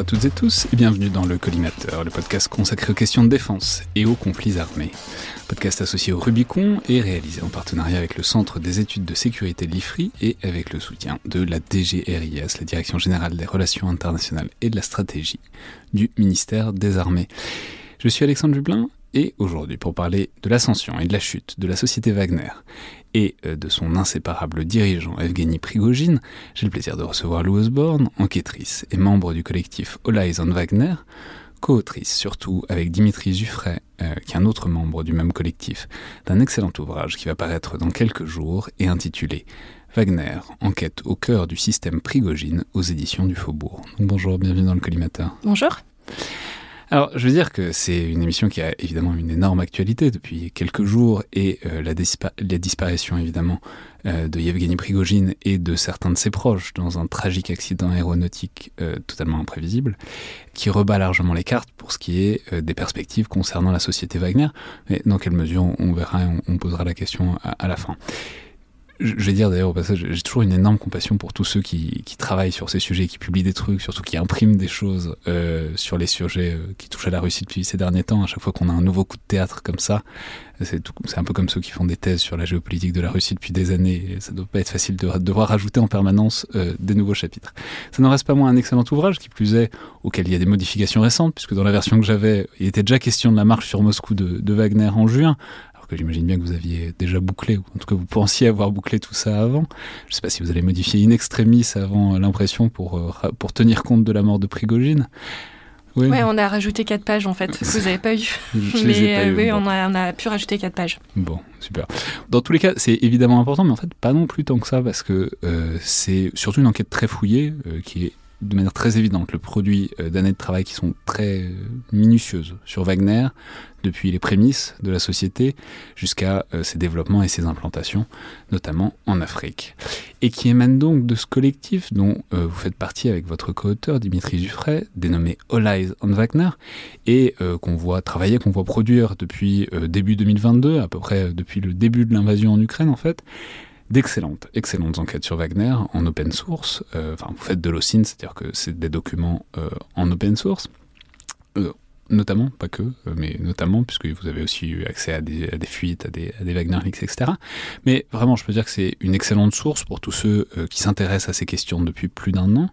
À toutes et tous et bienvenue dans le Collimateur, le podcast consacré aux questions de défense et aux conflits armés. Podcast associé au Rubicon et réalisé en partenariat avec le Centre des études de sécurité de l'IFRI et avec le soutien de la DGRIS, la Direction générale des relations internationales et de la stratégie du ministère des Armées. Je suis Alexandre Jublin et aujourd'hui pour parler de l'ascension et de la chute de la société Wagner et euh, de son inséparable dirigeant Evgeny Prigogine, j'ai le plaisir de recevoir Lou Osborne, enquêtrice et membre du collectif All Eyes on Wagner, co-autrice surtout avec Dimitri Zuffray, euh, qui est un autre membre du même collectif, d'un excellent ouvrage qui va paraître dans quelques jours et intitulé Wagner, enquête au cœur du système Prigogine aux éditions du Faubourg. bonjour, bienvenue dans le collimateur. Bonjour. Alors, je veux dire que c'est une émission qui a évidemment une énorme actualité depuis quelques jours et euh, la, disparition évidemment euh, de Yevgeny Prigogine et de certains de ses proches dans un tragique accident aéronautique euh, totalement imprévisible qui rebat largement les cartes pour ce qui est des perspectives concernant la société Wagner. Mais dans quelle mesure on verra, on, on posera la question à la fin je vais dire d'ailleurs au passage, j'ai toujours une énorme compassion pour tous ceux qui, travaillent sur ces sujets, qui publient des trucs, surtout qui impriment des choses euh, sur les sujets euh, qui touchent à la Russie depuis ces derniers temps. À chaque fois qu'on a un nouveau coup de théâtre comme ça, c'est un peu comme ceux qui font des thèses sur la géopolitique de la Russie depuis des années. Ça doit pas être facile de devoir rajouter en permanence euh, des nouveaux chapitres. Ça n'en reste pas moins un excellent ouvrage, qui plus est, auquel il y a des modifications récentes, puisque dans la version que j'avais, il était déjà question de la marche sur Moscou de Wagner en juin que j'imagine bien que vous aviez déjà bouclé, ou en tout cas vous pensiez avoir bouclé tout ça avant. Je ne sais pas si vous allez modifier in extremis avant l'impression pour, euh, pour tenir compte de la mort de Prigogine. Oui, ouais, on a rajouté 4 pages en fait. Vous n'avez pas eu. Je mais ai pas euh, oui, on, a, on, a, pu rajouter 4 pages. Bon, super. Dans tous les cas, c'est évidemment important, mais en fait, pas non plus tant que ça, parce que euh, c'est surtout une enquête très fouillée, qui est de manière très évidente le produit euh, d'années de travail qui sont très euh, minutieuses sur Wagner, depuis les prémices de la société jusqu'à euh, ses développements et ses implantations, notamment en Afrique. Et qui émane donc de ce collectif dont vous faites partie avec votre co-auteur Dimitri Zuffray, dénommé All Eyes on Wagner, et qu'on voit travailler, qu'on voit produire depuis début 2022, à peu près depuis le début de l'invasion en Ukraine en fait, d'excellentes, excellentes enquêtes sur Wagner en open source. Euh, enfin, vous faites de l'OSINT, c'est-à-dire que c'est des documents euh, en open source. Euh, notamment, pas que, mais notamment, puisque vous avez aussi eu accès à des, fuites, à des, Wagner Leaks, etc. Mais vraiment, je peux dire que c'est une excellente source pour tous ceux qui s'intéressent à ces questions depuis plus d'un an.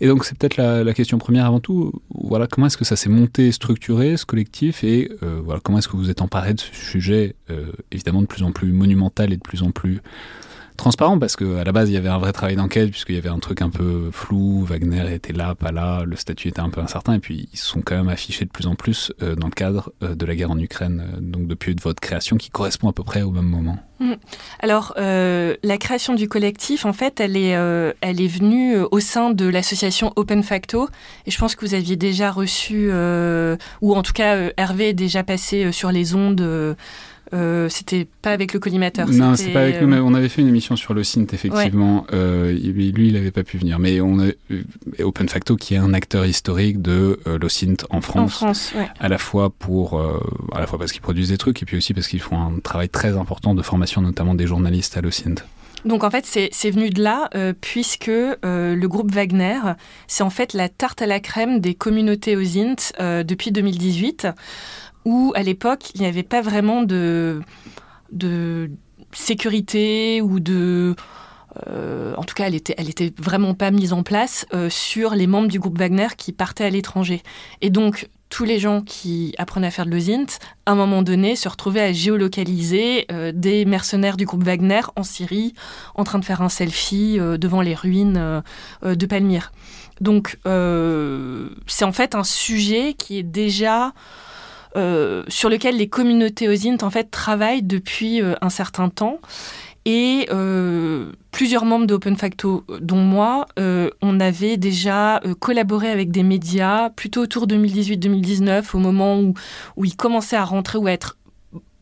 Et donc c'est peut-être la, question première avant tout. Voilà, comment est-ce que ça s'est monté, structuré, ce collectif, et euh, voilà, comment est-ce que vous êtes emparé de ce sujet, euh, évidemment de plus en plus monumental et de plus en plus transparent parce qu'à la base il y avait un vrai travail d'enquête puisqu'il y avait un truc un peu flou, Wagner était là, pas là, le statut était un peu incertain et puis ils sont quand même affichés de plus en plus euh, dans le cadre euh, de la guerre en Ukraine, euh, donc depuis votre création qui correspond à peu près au même moment. Mm. Alors la création du collectif en fait elle est, elle est venue au sein de l'association Open Facto et je pense que vous aviez déjà reçu ou en tout cas Hervé est déjà passé sur les ondes euh, c'était pas avec le collimateur. Non, c'est pas avec nous. Euh, on avait fait une émission sur le synth, effectivement. Euh, lui, il n'avait pas pu venir. Mais on a Open Facto, qui est un acteur historique de l'OSINT en France. En France, À la fois pour, à la fois parce qu'ils produisent des trucs et puis aussi parce qu'ils font un travail très important de formation, notamment des journalistes à l'OSINT. Donc en fait, c'est venu de là, puisque le groupe Wagner, c'est en fait la tarte à la crème des communautés OSINT depuis 2018 où à l'époque, il n'y avait pas vraiment de, sécurité ou de... Euh, en tout cas, elle était, elle était vraiment pas mise en place euh, sur les membres du groupe Wagner qui partaient à l'étranger. Et donc, tous les gens qui apprenaient à faire de l'OSINT, à un moment donné, se retrouvaient à géolocaliser euh, des mercenaires du groupe Wagner en Syrie, en train de faire un selfie devant les ruines de Palmyre. Donc, c'est en fait un sujet qui est déjà euh, sur lequel les communautés OSINT en fait travaillent depuis euh, un certain temps. Et euh, plusieurs membres d'Open Facto, dont moi, on avait déjà collaboré avec des médias plutôt autour de 2018-2019, au moment où, où ils commençaient à rentrer ou à être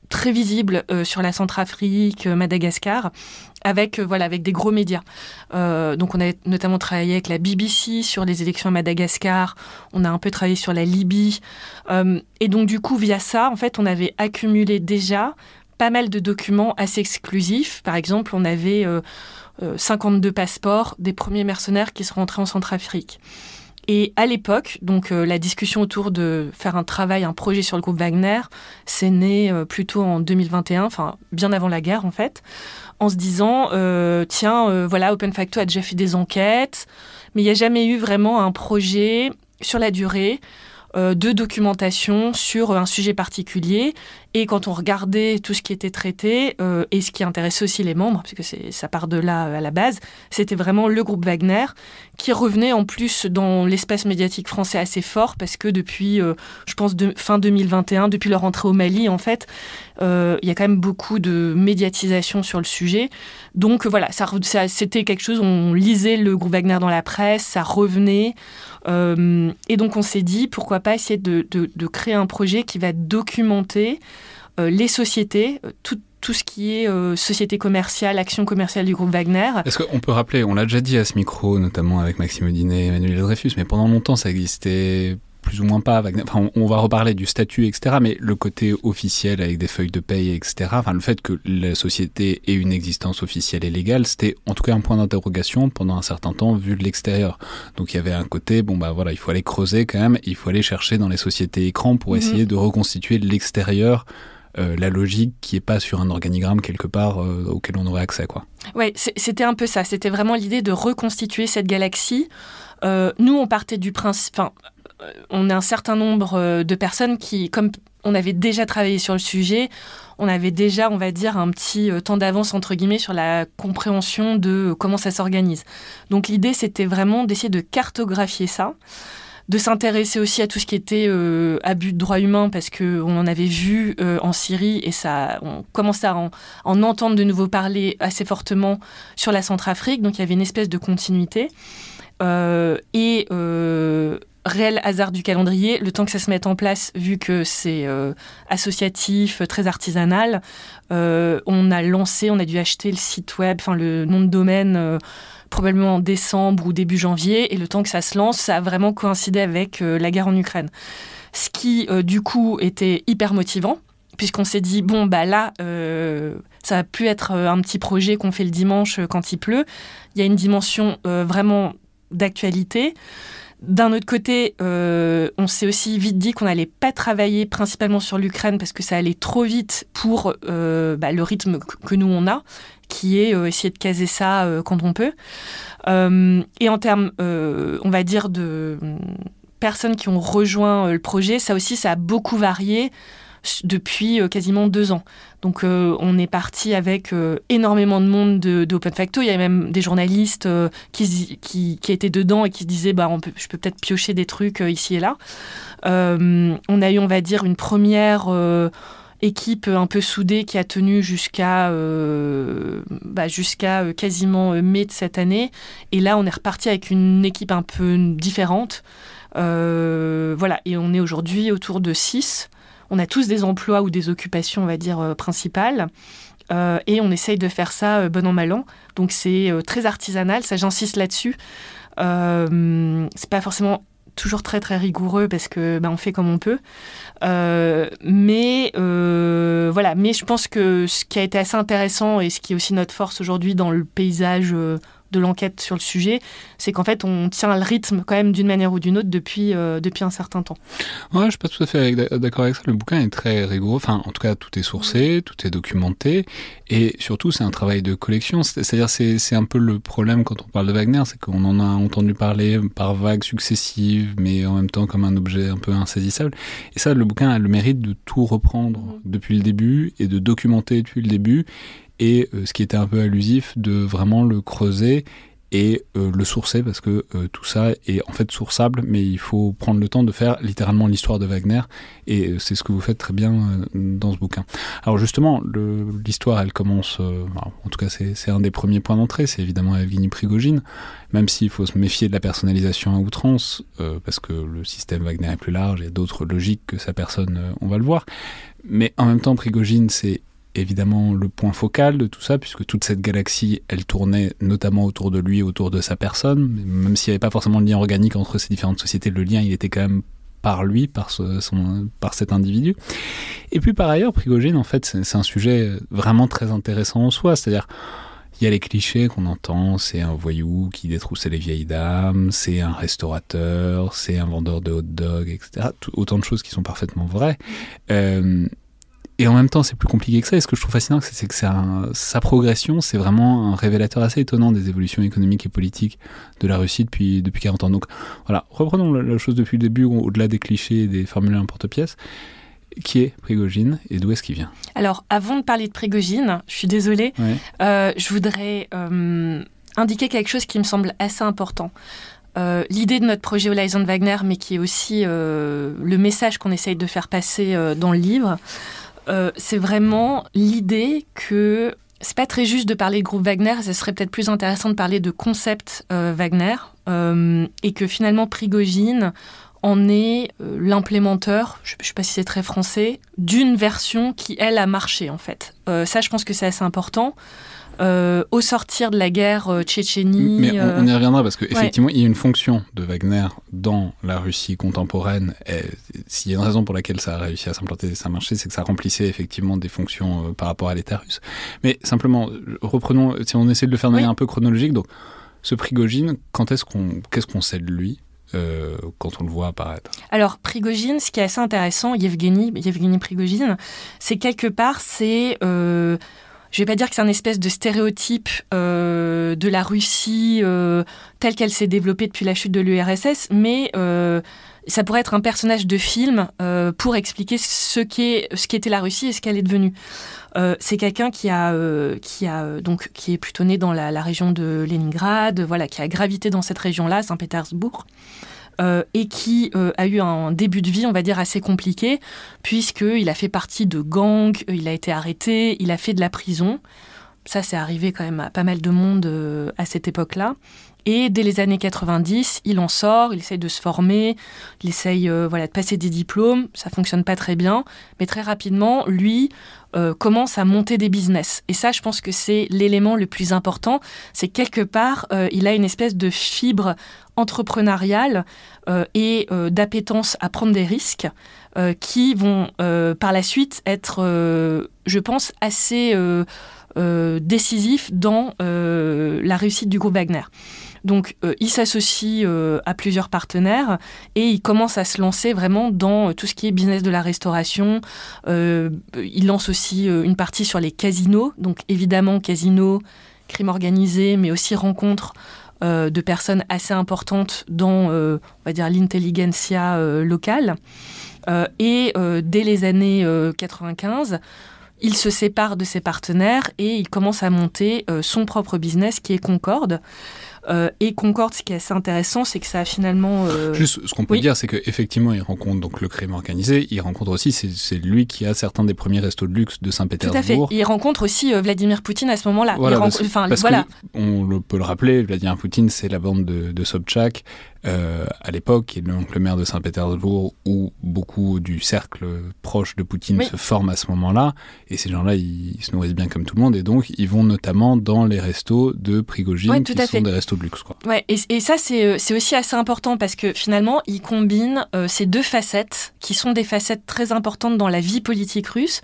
très visibles sur la Centrafrique, Madagascar avec, euh, voilà, avec des gros médias. Euh, donc on a notamment travaillé avec la BBC sur les élections à Madagascar, on a un peu travaillé sur la Libye. Euh, et donc du coup, via ça, en fait, on avait accumulé déjà pas mal de documents assez exclusifs. Par exemple, on avait 52 passeports des premiers mercenaires qui sont rentrés en Centrafrique. Et à l'époque, donc la discussion autour de faire un travail, un projet sur le groupe Wagner, c'est né plutôt en 2021, enfin bien avant la guerre en fait, en se disant tiens, voilà, Open Facto a déjà fait des enquêtes, mais il n'y a jamais eu vraiment un projet sur la durée euh, de documentation sur un sujet particulier. Et quand on regardait tout ce qui était traité euh, et ce qui intéressait aussi les membres, parce que ça part de là à la base, c'était vraiment le groupe Wagner qui revenait en plus dans l'espace médiatique français assez fort parce que depuis, euh, je pense, de, fin 2021, depuis leur entrée au Mali, en fait, il y a quand même beaucoup de médiatisation sur le sujet. Donc voilà, c'était quelque chose, on lisait le groupe Wagner dans la presse, ça revenait. Euh, et donc on s'est dit, pourquoi pas essayer de, créer un projet qui va documenter euh, les sociétés, euh, tout, tout ce qui est société commerciale, action commerciale du groupe Wagner. Est-ce qu'on peut rappeler, on l'a déjà dit à ce micro, notamment avec Maxime Audinet et Emmanuel Dreyfus, mais pendant longtemps ça existait plus ou moins pas. Enfin, on, va reparler du statut, etc. Mais le côté officiel avec des feuilles de paye, etc. Enfin, le fait que la société ait une existence officielle et légale, c'était en tout cas un point d'interrogation pendant un certain temps vu de l'extérieur. Donc il y avait un côté, bon bah voilà, il faut aller creuser quand même, il faut aller chercher dans les sociétés écrans pour mhm. essayer de reconstituer l'extérieur. Euh, la logique qui est pas sur un organigramme quelque part euh, auquel on aurait accès quoi. Ouais, c'était un peu ça. C'était vraiment l'idée de reconstituer cette galaxie. Euh, nous, on partait du principe. On a un certain nombre de personnes qui, comme on avait déjà travaillé sur le sujet, on avait déjà, on va dire, un petit temps d'avance, entre guillemets, sur la compréhension de comment ça s'organise. Donc l'idée, c'était vraiment d'essayer de cartographier ça, de s'intéresser aussi à tout ce qui était euh, abus de droits humains, parce qu'on en avait vu en Syrie, et ça, on commençait à en, entendre de nouveau parler assez fortement sur la Centrafrique, donc il y avait une espèce de continuité. et réel hasard du calendrier, le temps que ça se mette en place, vu que c'est euh, associatif, très artisanal, euh, on a lancé, on a dû acheter le site web, enfin le nom de domaine, euh, probablement en décembre ou début janvier, et le temps que ça se lance, ça a vraiment coïncidé avec la guerre en Ukraine. Ce qui, du coup, était hyper motivant, puisqu'on s'est dit, bon, bah là, ça va plus être un petit projet qu'on fait le dimanche quand il pleut, il y a une dimension vraiment d'actualité. D'un autre côté, euh, on s'est aussi vite dit qu'on n'allait pas travailler principalement sur l'Ukraine parce que ça allait trop vite pour euh, bah, le rythme que nous on a, qui est euh, essayer de caser ça quand on peut. et en termes, on va dire, de personnes qui ont rejoint le projet, ça aussi, ça a beaucoup varié depuis quasiment deux ans. Donc euh, on est parti avec euh, énormément de monde d'Open Facto. Il y a même des journalistes euh, qui, étaient dedans et qui se disaient bah, je peux peut-être piocher des trucs ici et là. on a eu, on va dire, une première équipe un peu soudée qui a tenu jusqu'à bah, jusqu'à quasiment mai de cette année. Et là, on est reparti avec une équipe un peu différente. voilà, et on est aujourd'hui autour de 6 on a tous des emplois ou des occupations, on va dire, euh, principales. Euh, et on essaye de faire ça euh, bon an mal an. Donc c'est très artisanal, ça j'insiste là-dessus. c'est pas forcément toujours très très rigoureux parce que ben, on fait comme on peut. mais voilà, mais je pense que ce qui a été assez intéressant et ce qui est aussi notre force aujourd'hui dans le paysage de l'enquête sur le sujet, c'est qu'en fait, on tient le rythme quand même d'une manière ou d'une autre depuis, euh, depuis un certain temps. Ouais, je suis pas tout à fait d'accord avec ça. Le bouquin est très rigoureux. Enfin, en tout cas, tout est sourcé, tout est documenté. Et surtout, c'est un travail de collection. C'est-à-dire, c'est un peu le problème quand on parle de Wagner, c'est qu'on en a entendu parler par vagues successives, mais en même temps comme un objet un peu insaisissable. Et ça, le bouquin a le mérite de tout reprendre depuis le début et de documenter depuis le début et euh, ce qui était un peu allusif de vraiment le creuser et euh, le sourcer parce que euh, tout ça est en fait sourçable mais il faut prendre le temps de faire littéralement l'histoire de Wagner et c'est ce que vous faites très bien dans ce bouquin. Alors justement l'histoire elle commence en tout cas c'est un des premiers points d'entrée c'est évidemment Evgeny Prigogine même s'il faut se méfier de la personnalisation à outrance parce que le système Wagner est plus large il y a d'autres logiques que sa personne on va le voir mais en même temps Prigogine c'est évidemment le point focal de tout ça, puisque toute cette galaxie, elle tournait notamment autour de lui, autour de sa personne, même s'il n'y avait pas forcément de lien organique entre ces différentes sociétés, le lien, il était quand même par lui, par, son, par cet individu. Et puis par ailleurs, Prigogine, en fait, c'est un sujet vraiment très intéressant en soi, c'est-à-dire il y a les clichés qu'on entend, c'est un voyou qui détroussait les vieilles dames, c'est un restaurateur, c'est un vendeur de hot dog, etc. autant de choses qui sont parfaitement vraies. Euh, et en même temps, c'est plus compliqué que ça. Et ce que je trouve fascinant, c'est que sa progression, c'est vraiment un révélateur assez étonnant des évolutions économiques et politiques de la Russie depuis, depuis 40 ans. Donc voilà, reprenons la, chose depuis le début, au-delà des clichés et des formules en porte-pièce. Qui est Prigogine et d'où est-ce qu'il vient? Alors, avant de parler de Prigogine, je suis désolée, euh, je voudrais euh, indiquer quelque chose qui me semble assez important. Euh, l'idée de notre projet Horizon Wagner, mais qui est aussi le message qu'on essaye de faire passer dans le livre, euh, c'est vraiment l'idée que c'est pas très juste de parler de groupe Wagner, ce serait peut-être plus intéressant de parler de concept euh, Wagner, euh, et que finalement Prigogine en est l'implémenteur, je ne sais pas si c'est très français, d'une version qui, elle, a marché en fait. ça, je pense que c'est assez important. Euh, au sortir de la guerre euh, Tchétchénie. Mais on, y euh, reviendra parce qu'effectivement, il y a une fonction de Wagner dans la Russie contemporaine. S'il y a une raison pour laquelle ça a réussi à s'implanter et ça a marché, c'est que ça remplissait effectivement des fonctions par rapport à l'État russe. Mais simplement, reprenons, si on essaie de le faire de manière un peu chronologique, donc ce Prigogine, quand est-ce qu'on, qu'est-ce qu'on sait de lui quand on le voit apparaître? Alors, Prigogine, ce qui est assez intéressant, Yevgeny, Yevgeny Prigogine, c'est quelque part, c'est je vais pas dire que c'est un espèce de stéréotype euh, de la Russie euh, telle qu'elle s'est développée depuis la chute de l'URSS, mais euh, ça pourrait être un personnage de film pour expliquer ce qu'est ce qu'était la Russie et ce qu'elle est devenue. c'est quelqu'un qui a qui a donc qui est plutôt né dans la, la, région de Leningrad, voilà, qui a gravité dans cette région-là, Saint-Pétersbourg. Euh, et qui euh, a eu un début de vie, on va dire, assez compliqué, puisqu'il a fait partie de gangs, il a été arrêté, il a fait de la prison. Ça, c'est arrivé quand même à pas mal de monde euh, à cette époque-là. Et dès les années 90, il en sort, il essaye de se former, il essaye voilà, de passer des diplômes, ça fonctionne pas très bien, mais très rapidement, lui commence à monter des business. Et ça, je pense que c'est l'élément le plus important, c'est quelque part, il a une espèce de fibre entrepreneuriale euh, et euh, d'appétence à prendre des risques euh, qui vont par la suite être, je pense, assez décisifs dans la réussite du groupe Wagner. Donc, il s'associe à plusieurs partenaires et il commence à se lancer vraiment dans tout ce qui est business de la restauration. il lance aussi une partie sur les casinos. Donc, évidemment, casinos, crime organisé, mais aussi rencontres euh, de personnes assez importantes dans, euh, dire, l'intelligentsia euh, locale. et dès les années 95, il se sépare de ses partenaires et il commence à monter son propre business qui est Concorde. Euh, et Concorde, ce qui est assez intéressant, c'est que ça a finalement. Euh, Juste, ce qu'on peut dire, c'est qu'effectivement, il rencontre donc le crime organisé. Il rencontre aussi, c'est lui qui a certains des premiers restos de luxe de Saint-Pétersbourg. Tout à fait. Il rencontre aussi euh, Vladimir Poutine à ce moment-là. Voilà, enfin, voilà. on peut le rappeler, Vladimir Poutine, c'est la bande de, de Sobchak, euh, à l'époque, qui est donc le maire de Saint-Pétersbourg, où beaucoup du cercle proche de Poutine se forme à ce moment-là. Et ces gens-là, ils, se nourrissent bien comme tout le monde. Et donc, ils vont notamment dans les restos de Prigogine, qui sont des restos de luxe. Quoi. Ouais, et, ça, euh, c'est aussi assez important parce que finalement, ils combinent euh, ces deux facettes, qui sont des facettes très importantes dans la vie politique russe,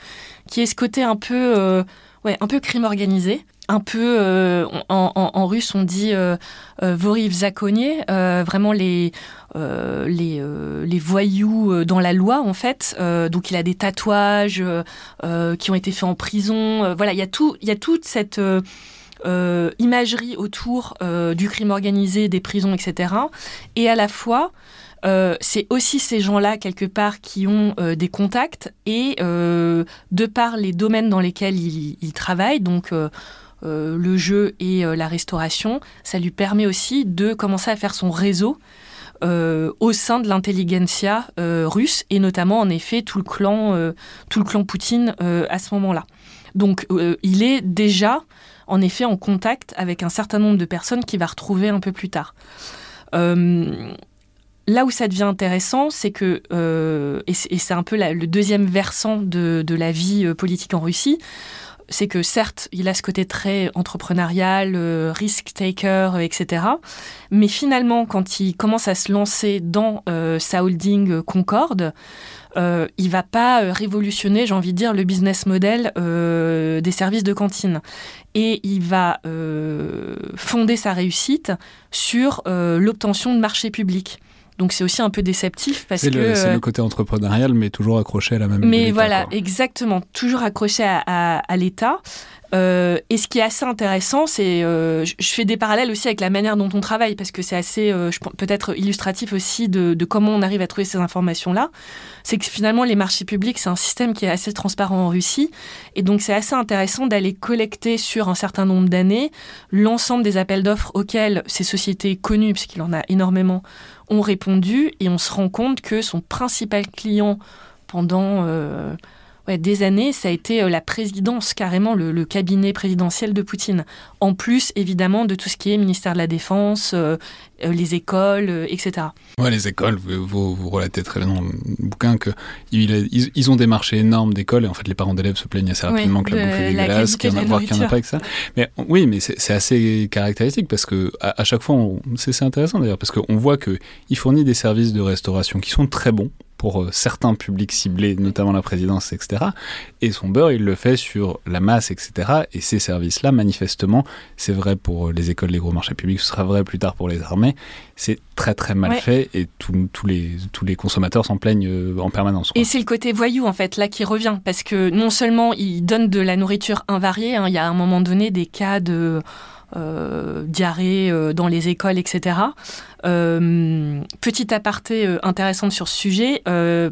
qui est ce côté un peu, ouais, un peu crime organisé un peu, euh, en, russe, on dit euh, euh voriv euh, vraiment les, les, les, voyous dans la loi, en fait. donc, il a des tatouages qui ont été faits en prison. voilà, il y, a tout, il y a toute cette imagerie autour du crime organisé, des prisons, etc. Et à la fois, c'est aussi ces gens-là, quelque part, qui ont des contacts et, de par les domaines dans lesquels ils, ils travaillent, donc euh, le jeu et euh, la restauration, ça lui permet aussi de commencer à faire son réseau euh, au sein de l'intelligentsia russe et notamment en effet tout le clan, tout le clan Poutine à ce moment-là. Donc il est déjà en effet en contact avec un certain nombre de personnes qu'il va retrouver un peu plus tard. là où ça devient intéressant, c'est que, et c'est un peu le deuxième versant de, de, la vie politique en Russie, c'est que certes, il a ce côté très entrepreneurial, risk taker, etc. Mais finalement, quand il commence à se lancer dans sa holding Concorde, euh, il va pas euh, révolutionner, j'ai envie de dire, le business model euh, des services de cantine. Et il va euh, fonder sa réussite sur l'obtention de marchés publics. Donc c'est aussi un peu déceptif parce que c'est le côté entrepreneurial, mais toujours accroché à la même. Mais voilà, exactement, toujours accroché à, à l'État. Euh, et ce qui est assez intéressant, c'est, euh, je fais des parallèles aussi avec la manière dont on travaille, parce que c'est assez, euh, peut-être illustratif aussi de, comment on arrive à trouver ces informations-là. C'est que finalement, les marchés publics, c'est un système qui est assez transparent en Russie, et donc c'est assez intéressant d'aller collecter sur un certain nombre d'années l'ensemble des appels d'offres auxquels ces sociétés connues, puisqu'il en a énormément, ont répondu, et on se rend compte que son principal client pendant ouais, des années, ça a été euh, la présidence, carrément le, cabinet présidentiel de Poutine. En plus, évidemment, de tout ce qui est ministère de la Défense, euh, euh, les écoles, etc. Ouais, les écoles, vous, vous, relatez très bien dans le bouquin qu'ils ils, ils, ont des marchés énormes d'écoles et en fait les parents d'élèves se plaignent assez rapidement que la bouffe est dégueulasse, qu'il y en a, qu'il n'y en a pas que ça. Mais oui, mais c'est assez caractéristique parce que à, chaque fois, c'est intéressant d'ailleurs parce qu'on voit qu'il fournit des services de restauration qui sont très bons pour euh, certains publics ciblés, notamment la présidence, etc. Et son beurre, il le fait sur la masse, etc. Et ces services-là, manifestement, c'est vrai pour euh, les écoles, les gros marchés publics, ce sera vrai plus tard pour les armées. C'est très très mal fait et tous les, tous les consommateurs s'en plaignent euh, en permanence. Et c'est le côté voyou, en fait, là qui revient. Parce que non seulement il donne de la nourriture invariée, hein, il y a à un moment donné des cas de euh, euh, dans les écoles, etc. Euh, petit aparté intéressante sur ce sujet,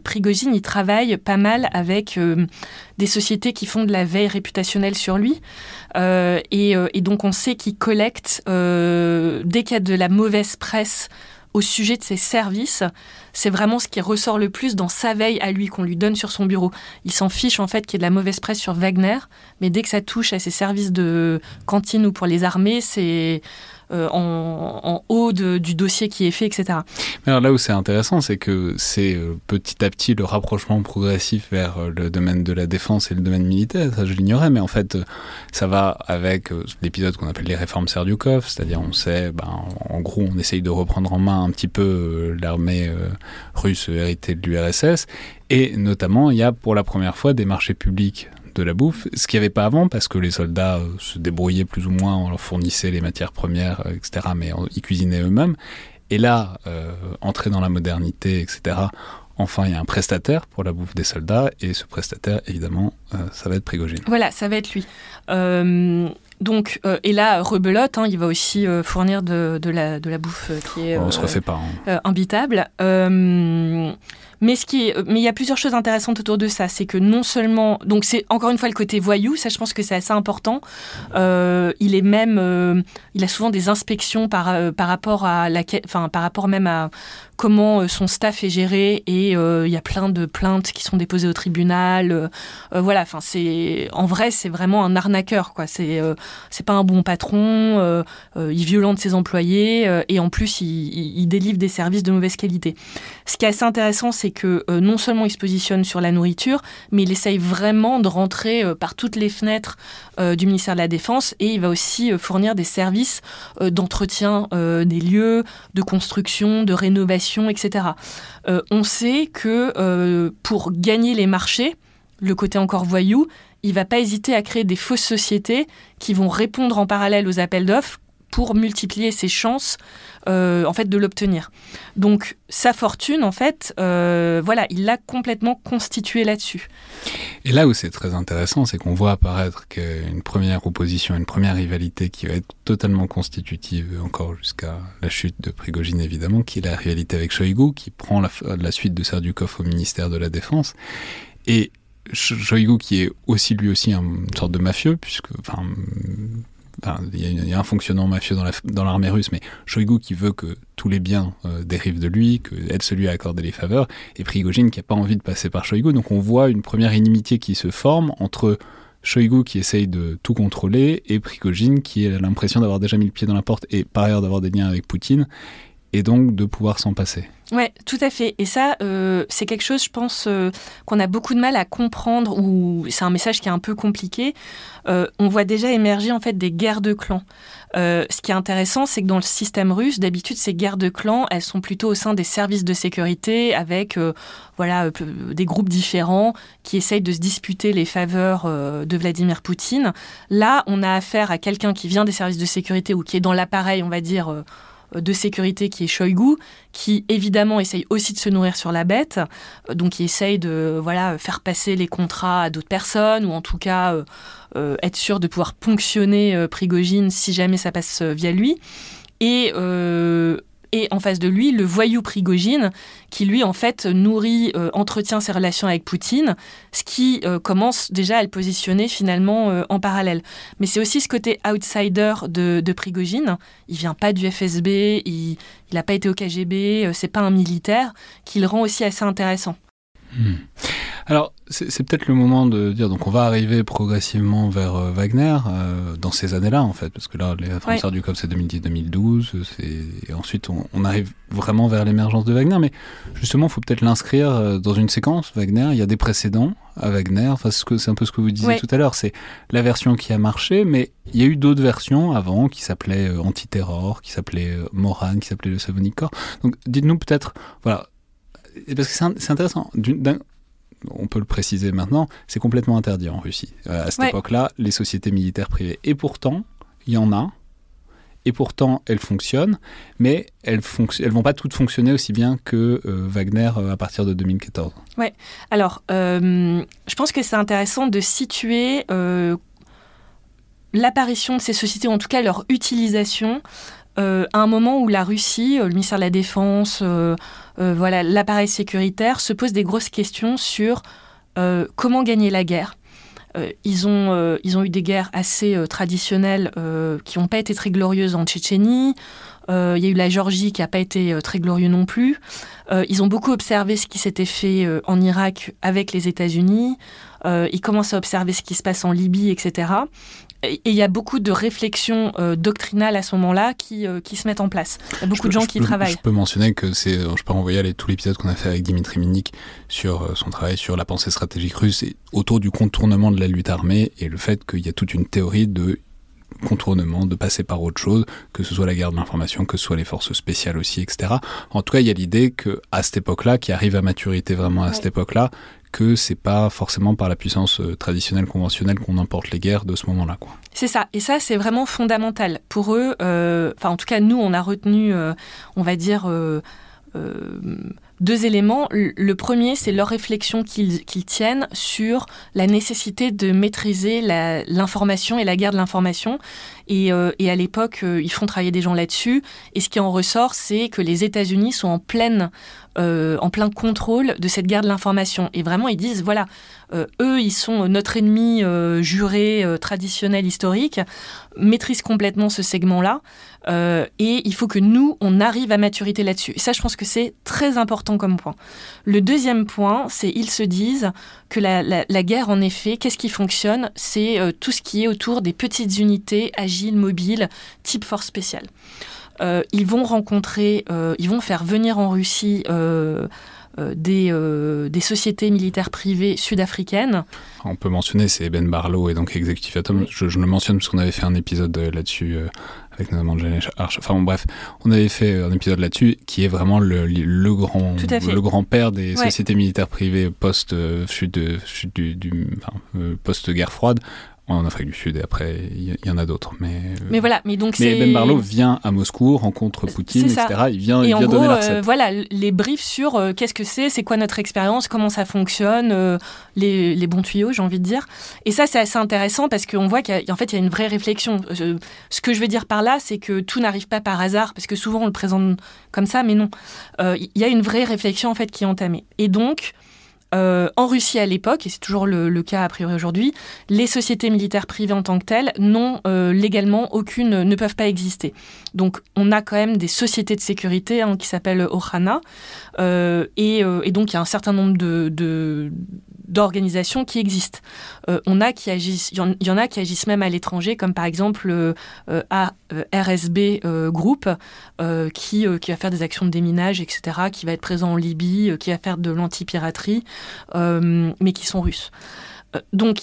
Prigogine, il travaille pas mal avec des sociétés qui font de la veille réputationnelle sur lui. Et, et, donc on sait qu'il collecte, dès qu'il y a de la mauvaise presse au sujet de ses services, c'est vraiment ce qui ressort le plus dans sa veille à lui qu'on lui donne sur son bureau. Il s'en fiche en fait qu'il y ait de la mauvaise presse sur Wagner, mais dès que ça touche à ses services de cantine ou pour les armées, c'est euh, en, haut du dossier qui est fait, etc. alors là où c'est intéressant, c'est que c'est euh, petit à petit le rapprochement progressif vers euh, le domaine de la défense et le domaine militaire. Ça, je l'ignorais, mais en fait, ça va avec l'épisode qu'on appelle les réformes Serdyukov, c'est-à-dire on sait, ben, en gros, on essaye de reprendre en main un petit peu l'armée russe héritée de l'URSS, et notamment, il y a pour la première fois des marchés publics de la bouffe, ce qu'il n'y avait pas avant parce que les soldats euh, se débrouillaient plus ou moins, on leur fournissait les matières premières, euh, etc., mais ils cuisinaient eux-mêmes. Et là, euh, entrer dans la modernité, etc., enfin, il y a un prestataire pour la bouffe des soldats, et ce prestataire, évidemment, ça va être Prigogine. Voilà, ça va être lui. donc, et là, rebelote, hein, il va aussi fournir de, la, de la bouffe qui est On se refait pas, hein. imbitable. Mais ce qui mais il y a plusieurs choses intéressantes autour de ça. C'est que non seulement, donc c'est encore une fois le côté voyou. Ça, je pense que c'est assez important. Euh, il est même, euh, il a souvent des inspections par euh, par rapport à la, enfin par rapport même à comment son staff est géré et il y a plein de plaintes qui sont déposées au tribunal. voilà, enfin c'est en vrai c'est vraiment un arnaqueur quoi. C'est pas un bon patron. il violente ses employés et en plus il, il, délivre des services de mauvaise qualité. Ce qui est assez intéressant, c'est que euh, non seulement il se positionne sur la nourriture, mais il essaye vraiment de rentrer euh, par toutes les fenêtres euh, du ministère de la Défense et il va aussi fournir des services d'entretien des lieux, de construction, de rénovation, etc. on sait que pour gagner les marchés, le côté encore voyou, il va pas hésiter à créer des fausses sociétés qui vont répondre en parallèle aux appels d'offres pour multiplier ses chances euh, en fait de l'obtenir. Donc sa fortune en fait, euh, voilà, il l'a complètement constituée là-dessus. Et là où c'est très intéressant, c'est qu'on voit apparaître une première opposition, une première rivalité qui va être totalement constitutive encore jusqu'à la chute de Prigogine évidemment, qui est la rivalité avec Shoigu, qui prend la, suite de Serdukov au ministère de la Défense. Et Shoigu qui est aussi lui aussi une sorte de mafieux, puisque il y, a un fonctionnement mafieux dans l'armée russe, mais Shoigu qui veut que tous les biens euh, dérivent de lui, que aide celui à accorder les faveurs, et Prigogine qui n'a pas envie de passer par Shoigu. Donc on voit une première inimitié qui se forme entre Shoigu qui essaye de tout contrôler et Prigogine qui a l'impression d'avoir déjà mis le pied dans la porte et par ailleurs d'avoir des liens avec Poutine et donc de pouvoir s'en passer. Ouais, tout à fait. Et ça, euh, c'est quelque chose, je pense, euh, qu'on a beaucoup de mal à comprendre, ou c'est un message qui est un peu compliqué. Euh, on voit déjà émerger en fait des guerres de clans. ce qui est intéressant, c'est que dans le système russe, d'habitude, ces guerres de clans, elles sont plutôt au sein des services de sécurité, avec voilà des groupes différents qui essayent de se disputer les faveurs de Vladimir Poutine. Là, on a affaire à quelqu'un qui vient des services de sécurité ou qui est dans l'appareil, on va dire de sécurité qui est Shoigu, qui évidemment essaye aussi de se nourrir sur la bête, euh, donc il essaye de voilà faire passer les contrats à d'autres personnes ou en tout cas euh, euh, être sûr de pouvoir ponctionner Prigogine si jamais ça passe via lui. Et et en face de lui le voyou Prigogine qui lui en fait nourrit, euh, entretient ses relations avec Poutine, ce qui euh, commence déjà à le positionner finalement euh, en parallèle. Mais c'est aussi ce côté outsider de, de Prigogine. Il vient pas du FSB, il n'a pas été au KGB, c'est pas un militaire, qui le rend aussi assez intéressant. Hmm. Alors, c'est peut-être le moment de dire, donc on va arriver progressivement vers euh, Wagner euh, dans ces années-là, en fait, parce que là, les frontières du COP, c'est 2010-2012, et ensuite on, arrive vraiment vers l'émergence de Wagner, mais justement, il faut peut-être l'inscrire euh, dans une séquence, Wagner, il y a des précédents à Wagner, enfin, c'est un peu ce que vous disiez tout à l'heure, c'est la version qui a marché, mais il y a eu d'autres versions avant qui s'appelaient Antiterror, qui s'appelaient Moran, qui s'appelaient le Savonic Corps. Donc dites-nous peut-être, voilà, parce que c'est intéressant. On peut le préciser maintenant, c'est complètement interdit en Russie. Euh, à cette époque-là, les sociétés militaires privées. Et pourtant, il y en a. Et pourtant, elles fonctionnent, mais elles ne vont pas toutes fonctionner aussi bien que euh, Wagner euh, à partir de 2014. Ouais. Alors, je pense que c'est intéressant de situer l'apparition de ces sociétés, en tout cas leur utilisation, à un moment où la Russie, le ministère de la Défense, euh, voilà, l'appareil sécuritaire se pose des grosses questions sur euh, comment gagner la guerre. Euh, ils, ont, ils ont eu des guerres assez traditionnelles qui n'ont pas été très glorieuses en Tchétchénie. Il y a eu la Géorgie qui n'a pas été très glorieux non plus. ils ont beaucoup observé ce qui s'était fait en Irak avec les États-Unis. Ils commencent à observer ce qui se passe en Libye, etc. Et il y a beaucoup de réflexions euh, doctrinales à ce moment-là qui, euh, qui se mettent en place. Il y a beaucoup de gens qui travaillent. Je peux mentionner que c'est, euh, je peux renvoyer à tout l'épisode qu'on a fait avec Dimitri Minik sur son travail sur la pensée stratégique russe et autour du contournement de la lutte armée et le fait qu'il y a toute une théorie de contournement, de passer par autre chose, que ce soit la guerre de l'information, que ce soit les forces spéciales aussi, etc. En tout cas, il y a l'idée que à cette époque-là, qui arrive à maturité vraiment à cette époque-là, que c'est pas forcément par la puissance euh, traditionnelle conventionnelle qu'on emporte les guerres de ce moment-là. C'est ça, et ça c'est vraiment fondamental pour eux. Euh, en tout cas, nous, on a retenu, euh, on va dire deux éléments. Le premier, c'est leur réflexion qu'ils tiennent sur la nécessité de maîtriser l'information et la guerre de l'information. Et, à l'époque, ils font travailler des gens là-dessus. Et ce qui en ressort, c'est que les États-Unis sont en pleine, euh, en plein contrôle de cette guerre de l'information. Et vraiment, ils disent voilà, eux, ils sont notre ennemi juré, traditionnel, historique, maîtrisent complètement ce segment-là. Euh, et il faut que nous, on arrive à maturité là-dessus. Et ça, je pense que c'est très important comme point. Le deuxième point, c'est ils se disent que la, guerre, en effet, qu'est-ce qui fonctionne? C'est euh, tout ce qui est autour des petites unités agiles, mobiles, type force spéciale. Euh, ils vont rencontrer, ils vont faire venir en Russie des, des, sociétés militaires privées sud-africaines. On peut mentionner, c'est Ben Barlow et donc Executive Atom. Je, je, le mentionne parce qu'on avait fait un épisode là-dessus avec notamment Arch. Enfin bon, bref, on avait fait un épisode là-dessus qui est vraiment le, le grand le grand père des sociétés militaires privées post euh, chute, du, du euh, post guerre froide en Afrique du Sud et après il y, en a d'autres. Mais, euh, mais voilà, mais donc mais Ben Barlow vient à Moscou, rencontre Poutine, etc. Il vient, il vient donner la recette. voilà, les briefs sur qu'est-ce que c'est, c'est quoi notre expérience, comment ça fonctionne, les, les, bons tuyaux, j'ai envie de dire. Et ça, c'est assez intéressant parce qu'on voit qu'en fait, il y a une vraie réflexion. ce que je veux dire par là, c'est que tout n'arrive pas par hasard, parce que souvent on le présente comme ça, mais non. Il y a une vraie réflexion en fait qui est entamée. Et donc, euh, en Russie à l'époque, et c'est toujours le, cas a priori aujourd'hui, les sociétés militaires privées en tant que telles n'ont euh, légalement aucune, ne peuvent pas exister. Donc on a quand même des sociétés de sécurité hein, qui s'appellent Ohana, euh, et, donc il y a un certain nombre de, d'organisations qui existent. on a qui agissent, il y, en a qui agissent même à l'étranger, comme par exemple à RSB Group, qui, qui va faire des actions de déminage, etc., qui va être présent en Libye, qui va faire de l'anti-piraterie, mais qui sont russes. donc,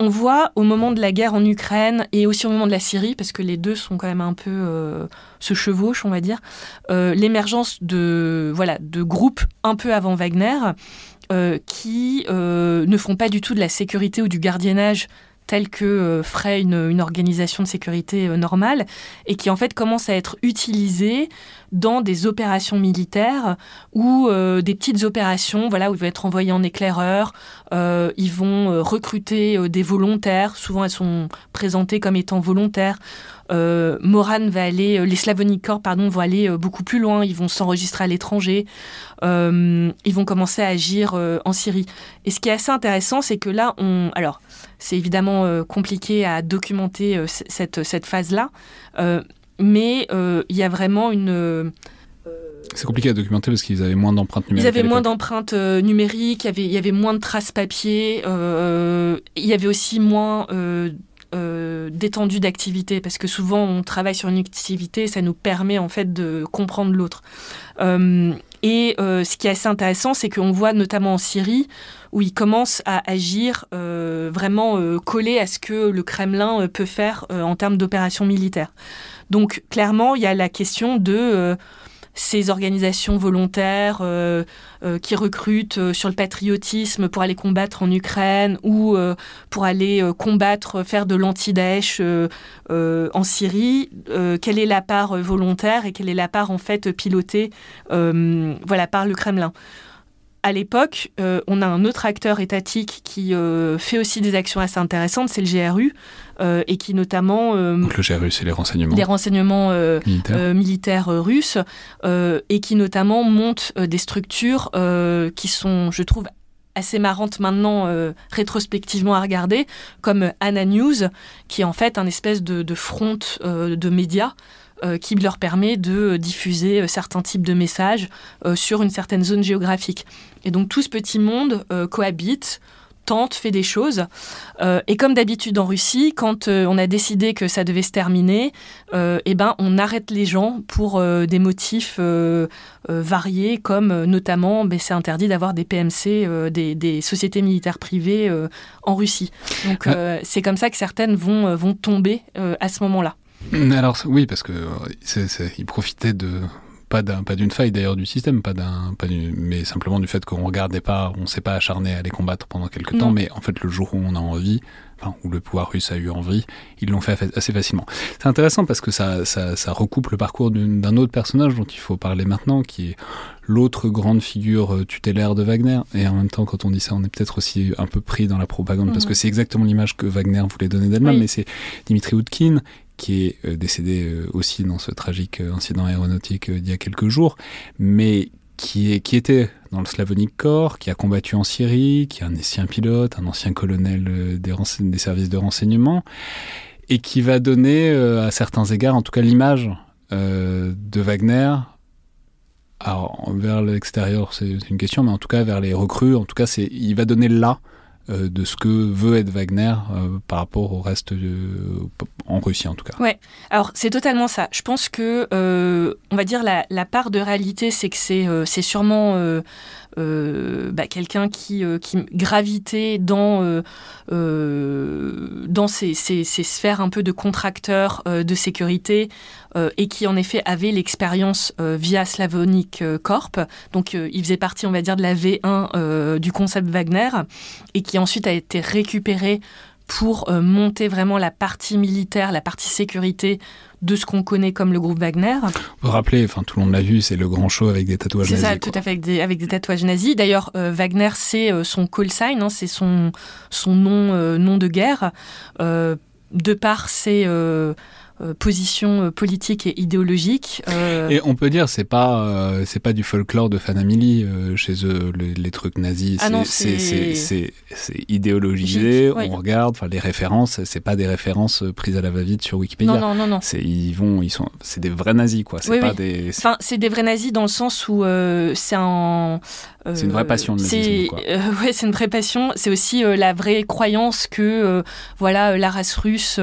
on voit au moment de la guerre en Ukraine et aussi au moment de la Syrie, parce que les deux sont quand même un peu euh, se chevauchent, on va dire, euh, l'émergence de voilà de groupes un peu avant Wagner euh, qui ne font pas du tout de la sécurité ou du gardiennage tel que ferait une, organisation de sécurité normale et qui en fait commencent à être utilisés dans des opérations militaires ou euh, des petites opérations, voilà, où ils vont être envoyés en éclaireur, euh, ils vont euh, recruter des volontaires, souvent elles sont présentées comme étant volontaires. Moran va aller, les Slavonic Corps, pardon, vont aller beaucoup plus loin, ils vont s'enregistrer à l'étranger, ils vont commencer à agir en Syrie. Et ce qui est assez intéressant, c'est que là, on, alors, c'est évidemment compliqué à documenter cette, cette phase-là, mais euh, il y a vraiment une... Euh, c'est compliqué à documenter parce qu'ils avaient moins d'empreintes numériques. Ils avaient moins d'empreintes euh, numériques, il y, avait, il y avait moins de traces papier, il y avait aussi moins d'étendue d'activité parce que souvent on travaille sur une activité, ça nous permet en fait de comprendre l'autre. et ce qui est assez intéressant, c'est qu'on voit notamment en Syrie où ils commencent à agir vraiment collés à ce que le Kremlin peut faire en termes d'opérations militaires. Donc clairement, il y a la question de euh, ces organisations volontaires euh, euh, qui recrutent sur le patriotisme pour aller combattre en Ukraine ou pour aller combattre, faire de l'anti-Daesh en Syrie. quelle est la part volontaire et quelle est la part en fait pilotée voilà, par le Kremlin à l'époque, euh, on a un autre acteur étatique qui euh, fait aussi des actions assez intéressantes, c'est le GRU, euh, et qui notamment... Donc le GRU, c'est les renseignements. Les renseignements militaires. russes, et qui notamment monte des structures qui sont, je trouve, assez marrantes maintenant rétrospectivement à regarder, comme Anna News, qui est en fait un espèce de, de front de médias qui leur permet de diffuser euh, certains types de messages euh, sur une certaine zone géographique. Et donc tout ce petit monde cohabite tente, fait des choses. et comme d'habitude en Russie, quand on a décidé que ça devait se terminer, eh ben, on arrête les gens pour des motifs variés, comme notamment, ben, c'est interdit d'avoir des PMC, des, des, sociétés militaires privées en Russie. Donc c'est comme ça que certaines vont, vont tomber à ce moment-là. Alors oui, parce que euh, il profitait de pas d'un pas d'une faille d'ailleurs du système, pas d'un pas mais simplement du fait qu'on regardait pas, on s'est pas acharné à les combattre pendant quelques temps, mais en fait le jour où on a envie, enfin où le pouvoir russe a eu envie, ils l'ont fait assez facilement. C'est intéressant parce que ça, ça, ça recoupe le parcours d'un autre personnage dont il faut parler maintenant, qui est l'autre grande figure euh, tutélaire de Wagner. Et en même temps, quand on dit ça, on est peut-être aussi un peu pris dans la propagande, parce mhm. que c'est exactement l'image que Wagner voulait donner d'elle-même, mais c'est Dimitri Oudkin qui est euh, décédé euh, aussi dans ce tragique euh, incident aéronautique d'il y a quelques jours, mais qui, est, qui était dans le Slavonic Corps, qui a combattu en Syrie, qui est un ancien pilote, un ancien colonel des, services de renseignement, et qui va donner à certains égards, en tout cas l'image de Wagner, alors, vers l'extérieur, c'est une question, mais en tout cas vers les recrues, en tout cas, c'est, il va donner là de ce que veut être Wagner euh, par rapport au reste en Russie en tout cas. Ouais, alors c'est totalement ça. Je pense que euh, on va dire la, la, part de réalité, c'est que c'est sûrement euh, bah, quelqu'un qui, euh, qui gravitait dans, euh, dans ces, ces, sphères un peu de contracteurs de sécurité et qui en effet avait l'expérience via Slavonic Corp. Donc il faisait partie, on va dire, de la V1 du concept Wagner et qui ensuite a été récupéré pour monter vraiment la partie militaire, la partie sécurité de ce qu'on connaît comme le groupe Wagner. Vous rappeler, enfin tout le monde l'a vu, c'est le grand show avec des tatouages nazis. C'est ça, tout à fait, avec des, avec des tatouages nazis. D'ailleurs, euh, Wagner, c'est euh, son call sign, hein, c'est son, son nom, euh, nom de guerre. de par ses position politique et idéologique. Et on peut dire c'est pas c'est pas du folklore de Fanamili chez eux les, trucs nazis. Ah c'est idéologisé. On regarde, enfin les références, c'est pas des références prises à la va-vite sur Wikipédia. Non non non non. Ils vont ils sont c'est des vrais nazis quoi. C'est pas des. Enfin c'est des vrais nazis dans le sens où c'est un c'est une vraie passion le nazisme. Euh, ouais, c'est une vraie passion. C'est aussi euh, la vraie croyance que euh, voilà la race russe,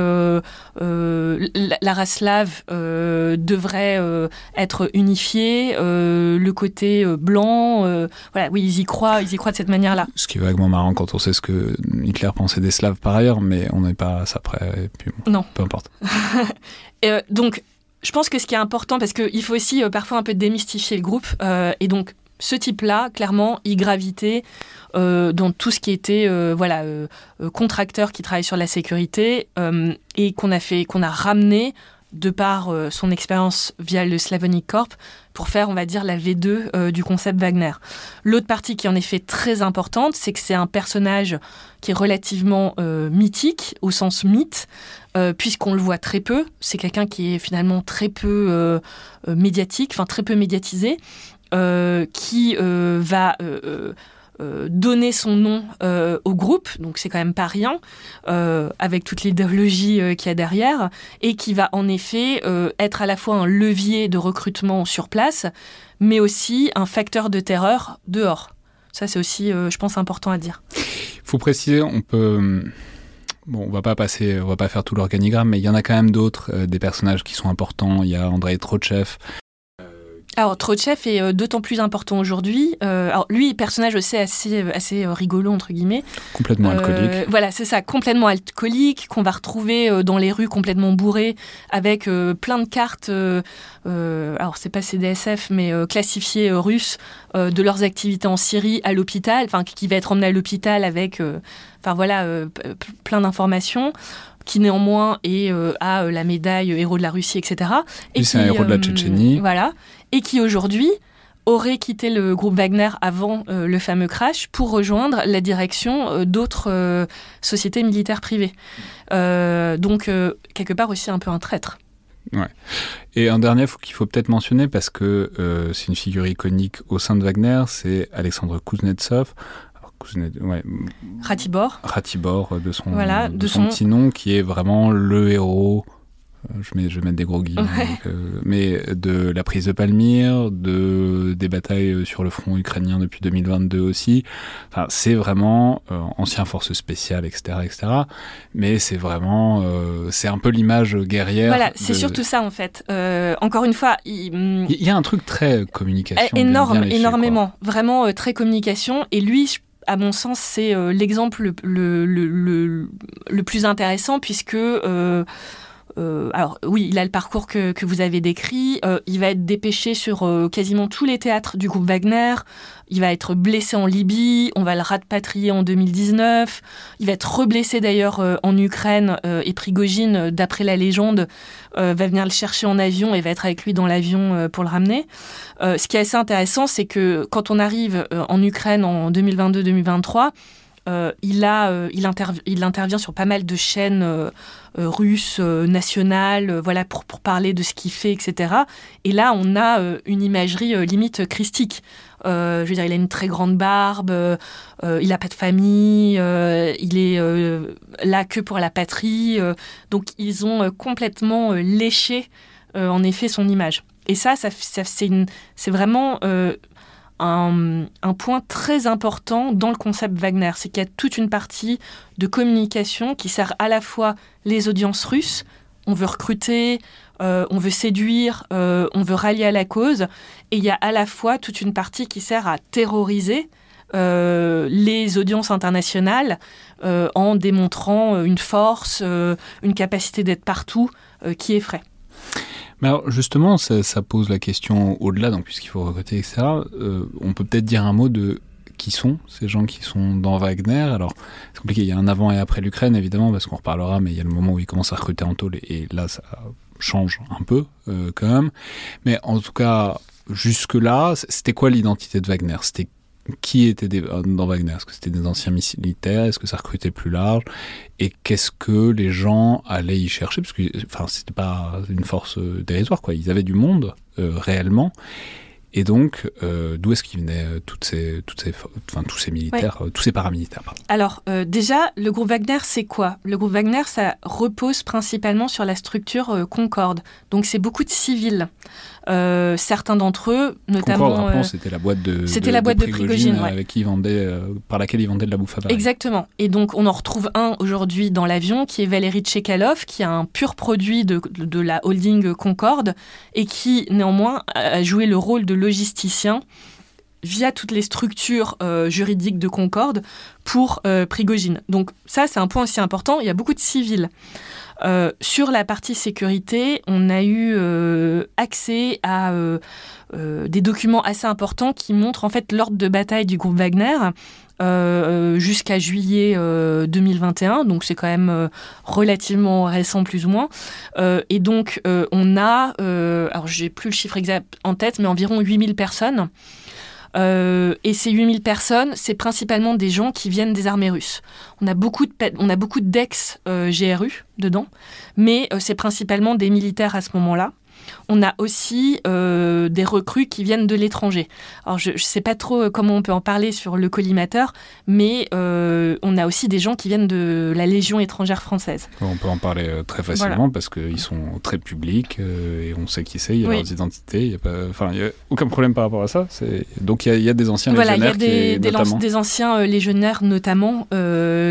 la, race slave devrait être unifiée. le côté blanc, voilà, oui, ils y croient, ils y croient de cette manière-là. Ce qui est vaguement marrant quand on sait ce que Hitler pensait des Slaves par ailleurs, mais on n'est pas à ça près. puis non. Peu importe. donc. Je pense que ce qui est important, parce qu'il faut aussi parfois un peu démystifier le groupe, et donc ce type-là, clairement, il gravitait euh, dans tout ce qui était euh, voilà euh, contracteur qui travaille sur la sécurité et qu'on a fait, qu'on a ramené de par son expérience via le Slavonic Corp pour faire, on va dire, la V2 du concept Wagner. L'autre partie qui est en effet très importante, c'est que c'est un personnage qui est relativement mythique, au sens mythe, puisqu'on le voit très peu. C'est quelqu'un qui est finalement très peu médiatique, enfin très peu médiatisé, qui euh, va euh, donner son nom au groupe, donc c'est quand même pas rien, avec toute l'idéologie qu'il y a derrière, et qui va en effet être à la fois un levier de recrutement sur place, mais aussi un facteur de terreur dehors. Ça, c'est aussi, je pense, important à dire. Il faut préciser, on peut. Bon, on va pas passer, on va pas faire tout l'organigramme, mais il y en a quand même d'autres, des personnages qui sont importants. Il y a Andrei Trochev, alors Trotchev est euh, d'autant plus important aujourd'hui. Euh, alors lui, personnage aussi assez euh, assez rigolo entre guillemets. Complètement alcoolique. Voilà, c'est ça, complètement alcoolique qu'on va retrouver dans les rues complètement bourré avec plein de cartes. alors c'est pas CDSF mais classifiées russes de leurs activités en Syrie à l'hôpital, enfin qui va être emmené à l'hôpital avec, enfin voilà, plein d'informations qui néanmoins est, a la médaille héros de la Russie, etc. Et c'est un héros de la Tchétchénie. Voilà et qui aujourd'hui aurait quitté le groupe Wagner avant euh, le fameux crash pour rejoindre la direction euh, d'autres euh, sociétés militaires privées. donc, quelque part aussi un peu un traître. Ouais. Et un dernier qu'il faut peut-être mentionner parce que c'est une figure iconique au sein de Wagner, c'est Alexandre Kuznetsov. Ratibor. Ratibor de son, de, son, petit nom, qui est vraiment le héros je, mets, je vais mettre des gros guillemets, euh, mais de la prise de Palmyre, de, des batailles sur le front ukrainien depuis 2022 aussi. Enfin, c'est vraiment euh, ancien force spéciale, etc., etc. Mais c'est vraiment, euh, c'est un peu l'image guerrière. Voilà, c'est surtout ça en fait. encore une fois, il... il... y a un truc très communication. Énorme, énormément, vraiment très communication. Et lui, à mon sens, c'est l'exemple le, le, le, le, plus intéressant puisque euh, alors oui, il a le parcours que, vous avez décrit. Euh, il va être dépêché sur euh, quasiment tous les théâtres du groupe Wagner. Il va être blessé en Libye. On va le rapatrier en 2019. Il va être reblessé d'ailleurs en Ukraine. et Prigogine, d'après la légende, va venir le chercher en avion et va être avec lui dans l'avion pour le ramener. ce qui est assez intéressant, c'est que quand on arrive en Ukraine en 2022-2023, il, a, il, il, intervient sur pas mal de chaînes euh, russe euh, national, euh, voilà, pour, parler de ce qu'il fait, etc. Et là, on a une imagerie limite christique. je veux dire, il a une très grande barbe, il n'a pas de famille, il est là que pour la patrie. donc, ils ont complètement léché, en effet, son image. Et ça, ça, c'est vraiment un, point très important dans le concept Wagner, c'est qu'il y a toute une partie de communication qui sert à la fois les audiences russes, on veut recruter, euh, on veut séduire, euh, on veut rallier à la cause, et il y a à la fois toute une partie qui sert à terroriser euh, les audiences internationales en démontrant une force, une capacité d'être partout qui effraie. Mais alors justement, ça, pose la question au-delà, donc puisqu'il faut recruter, etc. Euh, on peut peut-être dire un mot de qui sont ces gens qui sont dans Wagner. Alors, c'est compliqué, il y a un avant et après l'Ukraine, évidemment, parce qu'on reparlera, mais il y a le moment où ils commencent à recruter en tôle, et, là, ça change un peu, euh, quand même. Mais en tout cas, jusque-là, c'était quoi l'identité de Wagner? C'était qui était dans Wagner? Est-ce que c'était des anciens militaires? Est-ce que ça recrutait plus large? Et qu'est-ce que les gens allaient y chercher? Parce que enfin, c'était pas une force dérisoire, quoi. Ils avaient du monde réellement. Et donc, euh, d'où est-ce qu'ils venaient euh, toutes ces, toutes ces, enfin, tous ces militaires, euh, tous ces paramilitaires Alors, déjà, le groupe Wagner, c'est quoi? Le groupe Wagner, ça repose principalement sur la structure Concorde. Donc, c'est beaucoup de civils. Euh, certains d'entre eux, notamment. Euh, c'était la boîte de. C'était la boîte de Prigogine, avec qui vendait, euh, par laquelle ils vendaient de la bouffe à Exactement. Et donc, on en retrouve un aujourd'hui dans l'avion qui est Valéry Tchekalov, qui est un pur produit de, de la holding Concorde et qui, néanmoins, a joué le rôle de logisticien via toutes les structures juridiques de Concorde pour Prigogine. Donc ça, c'est un point aussi important. Il y a beaucoup de civils. Euh, sur la partie sécurité, on a eu euh, accès à euh, des documents assez importants qui montrent en fait l'ordre de bataille du groupe Wagner. jusqu'à juillet 2021, donc c'est quand même relativement récent plus ou moins. et donc on a, alors j'ai plus le chiffre exact en tête, mais environ 8000 personnes euh, et ces 8000 personnes, c'est principalement des gens qui viennent des armées russes. On a beaucoup de, on a beaucoup d'ex-GRU euh, dedans, mais euh, c'est principalement des militaires à ce moment-là. On a aussi euh, des recrues qui viennent de l'étranger. Alors, je ne sais pas trop euh, comment on peut en parler sur le collimateur, mais euh, on a aussi des gens qui viennent de la Légion étrangère française. On peut en parler très facilement parce qu'ils sont très publics et on sait qui c'est, il y a leurs identités, il n'y a, pas, enfin, a aucun problème par rapport à ça. Donc il y, a des anciens légionnaires. Voilà, il y a des, des, anciens légionnaires notamment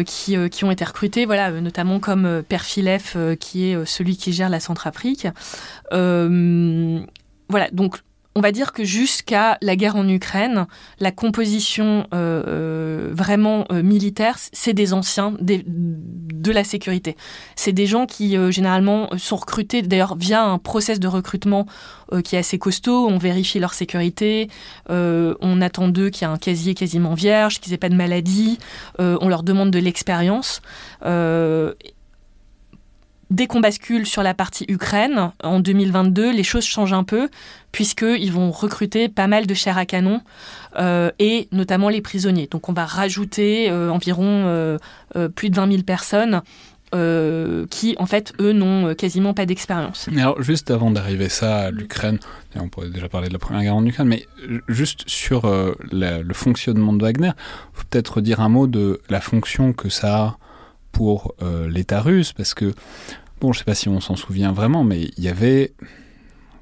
qui, qui, ont été recrutés, voilà, notamment comme Père Filef, qui est celui qui gère la Centrafrique. Euh, voilà, donc on va dire que jusqu'à la guerre en Ukraine, la composition euh, euh, vraiment militaire, c'est des anciens de la sécurité. C'est des gens qui généralement sont recrutés, d'ailleurs via un process de recrutement qui est assez costaud. On vérifie leur sécurité, on attend d'eux qu'il y ait un casier quasiment vierge, qu'ils n'aient pas de maladie, on leur demande de l'expérience. Dès qu'on bascule sur la partie Ukraine, en 2022, les choses changent un peu, puisqu'ils vont recruter pas mal de chair à canon, euh, et notamment les prisonniers. Donc on va rajouter euh, environ euh, plus de 20 000 personnes qui, en fait, eux, n'ont quasiment pas d'expérience. Alors, juste avant d'arriver ça à l'Ukraine, on pourrait déjà parler de la Première Guerre en Ukraine, mais juste sur le fonctionnement de Wagner, il faut peut-être dire un mot de la fonction que ça a pour euh, l'État russe, parce que, bon, je sais pas si on s'en souvient vraiment, mais il y avait...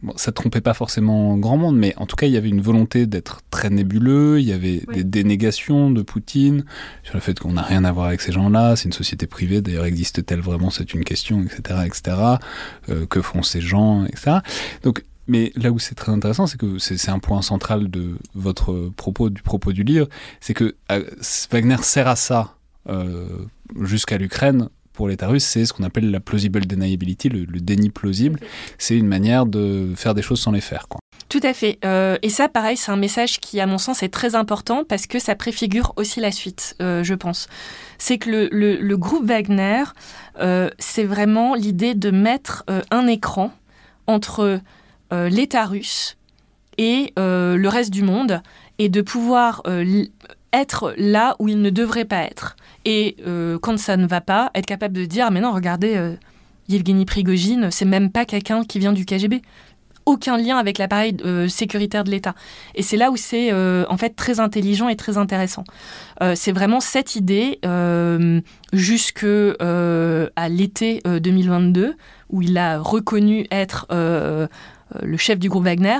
Bon, ça trompait pas forcément grand monde, mais en tout cas, il y avait une volonté d'être très nébuleux, il y avait des dénégations de Poutine sur le fait qu'on n'a rien à voir avec ces gens-là, c'est une société privée, d'ailleurs existe-t-elle vraiment, c'est une question, etc., etc., euh, que font ces gens, etc. Donc, mais là où c'est très intéressant, c'est que c'est un point central de votre propos, du propos du livre, c'est que euh, Wagner sert à ça jusqu'à l'Ukraine pour l'État russe, c'est ce qu'on appelle la plausible deniability, le, déni plausible. C'est une manière de faire des choses sans les faire. Quoi. Tout à fait. Euh, et ça, pareil, c'est un message qui, à mon sens, est très important parce que ça préfigure aussi la suite, euh, je pense. C'est que le, le, groupe Wagner, c'est vraiment l'idée de mettre un écran entre l'État russe et le reste du monde et de pouvoir être là où il ne devrait pas être. Et euh, quand ça ne va pas, être capable de dire, mais non, regardez, euh, Yevgeny Prigogine, c'est même pas quelqu'un qui vient du KGB. Aucun lien avec l'appareil euh, sécuritaire de l'État. Et c'est là où c'est en fait très intelligent et très intéressant. c'est vraiment cette idée jusque à l'été 2022 où il a reconnu être le chef du groupe Wagner.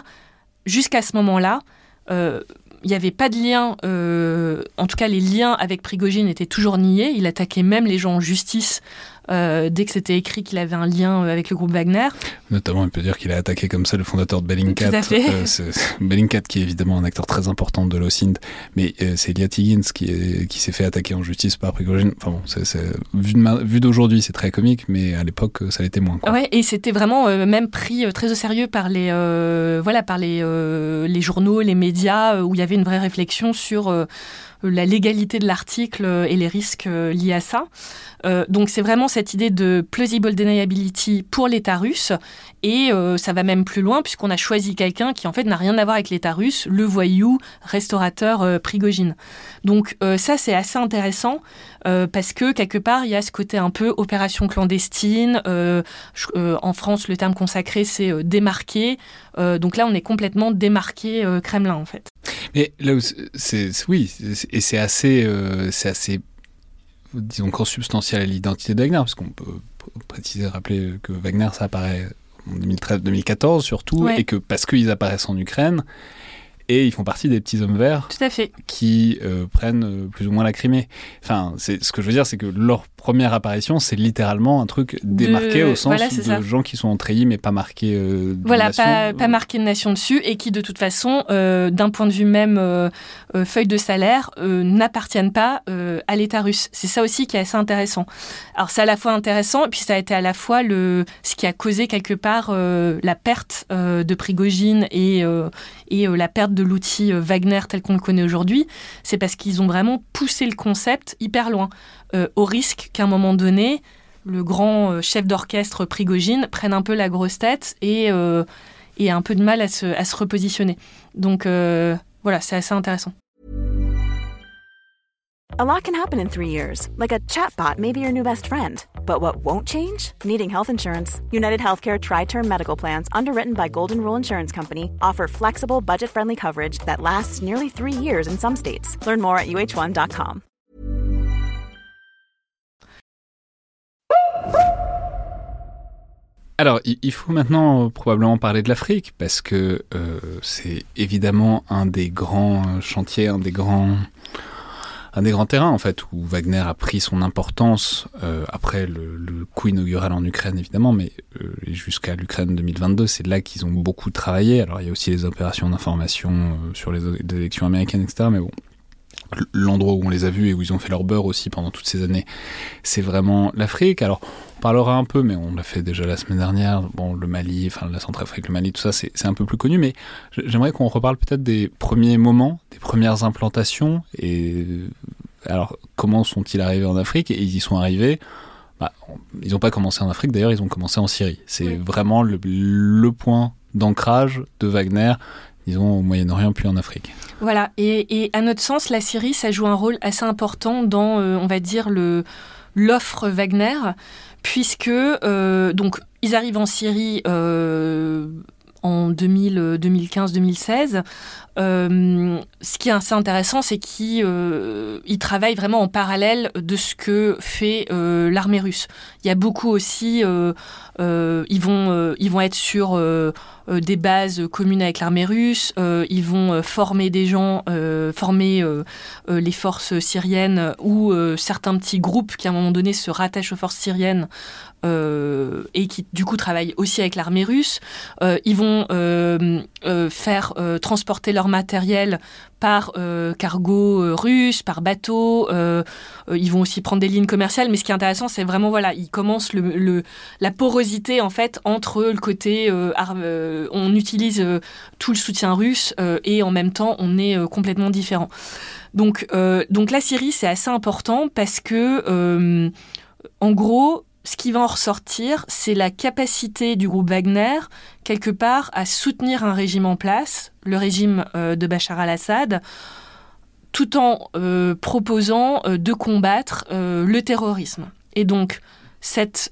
Jusqu'à ce moment-là, il n'y avait pas de lien, euh, en tout cas les liens avec Prigogine étaient toujours niés. Il attaquait même les gens en justice euh, dès que c'était écrit qu'il avait un lien euh, avec le groupe Wagner. Notamment, on peut dire qu'il a attaqué comme ça le fondateur de Bellingcat. Tout à fait. Euh, Bellingcat, qui est évidemment un acteur très important de l'OSINT, mais c'est Eliat Higgins qui, qui s'est fait attaquer en justice par Prigogine. Enfin bon, vu, d'aujourd'hui, c'est très comique, mais à l'époque, ça l'était moins. Quoi. Ouais, et c'était vraiment même pris très au sérieux par les, voilà, par les, les journaux, les médias, où il y avait une vraie réflexion sur la légalité de l'article et les risques liés à ça. donc c'est vraiment cette idée de plausible deniability pour l'État russe. Et euh, ça va même plus loin puisqu'on a choisi quelqu'un qui en fait n'a rien à voir avec l'État russe, le voyou restaurateur euh, Prigogine. Donc euh, ça c'est assez intéressant parce que quelque part il y a ce côté un peu opération clandestine. en France le terme consacré c'est démarqué. donc là on est complètement démarqué Kremlin en fait. Mais là c'est oui et c'est assez c'est assez disons, consubstantiel à l'identité de Wagner, parce qu'on peut préciser, rappeler que Wagner, ça apparaît en 2013-2014 surtout, et que parce qu'ils apparaissent en Ukraine, et ils font partie des petits hommes verts Tout à fait. qui euh, prennent euh, plus ou moins la Crimée. Enfin, c'est ce que je veux dire, c'est que leur première apparition, c'est littéralement un truc démarqué au sens de gens qui sont en treillis mais pas marqués euh, Voilà, pas, pas, marqué de nation dessus et qui de toute façon, euh, d'un point de vue même feuille de salaire, n'appartiennent pas à l'État russe. C'est ça aussi qui est assez intéressant. Alors c'est à la fois intéressant et puis ça a été à la fois le, ce qui a causé quelque part la perte de Prigogine et, et la perte de l'outil Wagner tel qu'on le connaît aujourd'hui. C'est parce qu'ils ont vraiment poussé le concept hyper loin. Euh, au risque qu'à un moment donné, le grand euh, chef d'orchestre Prigogine prenne un peu la grosse tête et, euh, et un peu de mal à se, à se repositionner. Donc euh, voilà, c'est assez intéressant. A lot can happen in three years, like a chatbot may be your new best friend. But what won't change? Needing health insurance. United Healthcare Tri Term Medical Plans, underwritten by Golden Rule Insurance Company, offer flexible, budget friendly coverage that lasts nearly three years in some states. Learn more at uh1.com. Alors, il faut maintenant euh, probablement parler de l'Afrique, parce que euh, c'est évidemment un des grands euh, chantiers, un des grands, un des grands terrains, en fait, où Wagner a pris son importance euh, après le, coup inaugural en Ukraine, évidemment, mais euh, jusqu'à l'Ukraine 2022, c'est là qu'ils ont beaucoup travaillé. Alors, il y a aussi les opérations d'information euh, sur les, les élections américaines, etc., mais bon, l'endroit où on les a vus et où ils ont fait leur beurre aussi pendant toutes ces années, c'est vraiment l'Afrique. Alors, on parlera un peu, mais on l'a fait déjà la semaine dernière. Bon, le Mali, enfin la Centrafrique, le Mali, tout ça, c'est un peu plus connu, mais j'aimerais qu'on reparle peut-être des premiers moments, des premières implantations, et alors comment sont-ils arrivés en Afrique Et ils y sont arrivés. Bah, ils n'ont pas commencé en Afrique, d'ailleurs, ils ont commencé en Syrie. C'est oui. vraiment le, le point d'ancrage de Wagner disons au Moyen-Orient puis en Afrique. Voilà, et, à notre sens, la Syrie, ça joue un rôle assez important dans, euh, on va dire, le l'offre Wagner, puisque euh, donc ils arrivent en Syrie euh, en 2015-2016. Euh, ce qui est assez intéressant, c'est qu'ils euh, travaillent vraiment en parallèle de ce que fait euh, l'armée russe. Il y a beaucoup aussi, euh, euh, ils, vont, ils vont être sur des bases communes avec l'armée russe, ils vont former des gens, former les forces syriennes ou certains petits groupes qui à un moment donné se rattachent aux forces syriennes euh, et qui du coup travaillent aussi avec l'armée russe. Euh, ils vont euh, faire transporter leur matériel par cargo russe, par bateau. ils vont aussi prendre des lignes commerciales. Mais ce qui est intéressant, c'est vraiment voilà, ils commencent la porosité en fait entre le côté on utilise tout le soutien russe et en même temps on est complètement différent. Donc, donc la Syrie, c'est assez important parce que, en gros, ce qui va en ressortir, c'est la capacité du groupe Wagner, quelque part, à soutenir un régime en place, le régime euh, de Bachar al-Assad, tout en euh, proposant euh, de combattre le terrorisme. Et donc, cette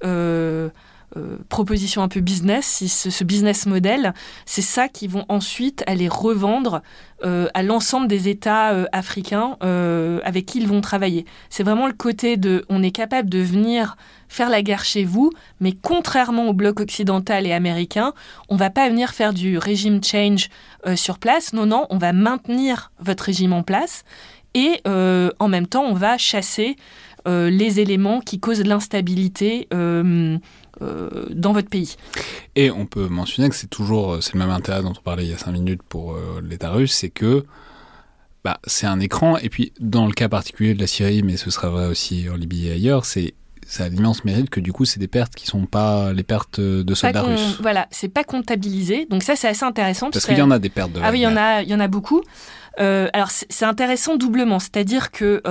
proposition un peu business, ce, business model, c'est ça qui vont ensuite aller revendre à l'ensemble des États africains avec qui ils vont travailler. C'est vraiment le côté de on est capable de venir faire la guerre chez vous, mais contrairement au bloc occidental et américain, on va pas venir faire du régime change euh, sur place. Non, non, on va maintenir votre régime en place et euh, en même temps, on va chasser euh, les éléments qui causent l'instabilité. Euh, dans votre pays. Et on peut mentionner que c'est toujours c'est le même intérêt dont on parlait il y a cinq minutes pour l'État russe, c'est que bah, c'est un écran, et puis dans le cas particulier de la Syrie, mais ce sera vrai aussi en Libye et ailleurs, c'est ça a l'immense mérite que du coup c'est des pertes qui sont pas les pertes de soldats russes. Voilà, c'est pas comptabilisé. Donc ça c'est assez intéressant parce, parce qu'il y en a des pertes de Ah oui, il y en a il y en a beaucoup. Alors c'est intéressant doublement, c'est-à-dire que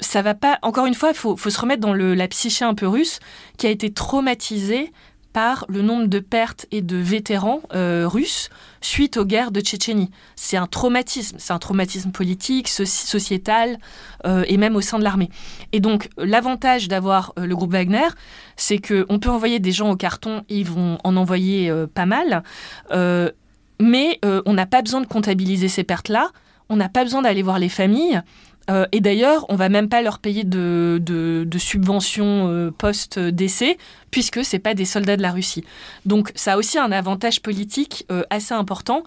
ça va pas. Encore une fois, il faut, se remettre dans la psyché un peu russe qui a été traumatisée par le nombre de pertes et de vétérans euh, russes suite aux guerres de Tchétchénie. C'est un traumatisme, c'est un traumatisme politique, sociétal euh, et même au sein de l'armée. Et donc l'avantage d'avoir euh, le groupe Wagner, c'est qu'on peut envoyer des gens au carton, ils vont en envoyer pas mal, mais on n'a pas besoin de comptabiliser ces pertes-là, on n'a pas besoin d'aller voir les familles. Euh, et d'ailleurs, on va même pas leur payer de, subventions euh, post-décès, puisque c'est pas des soldats de la Russie. Donc ça a aussi un avantage politique euh, assez important,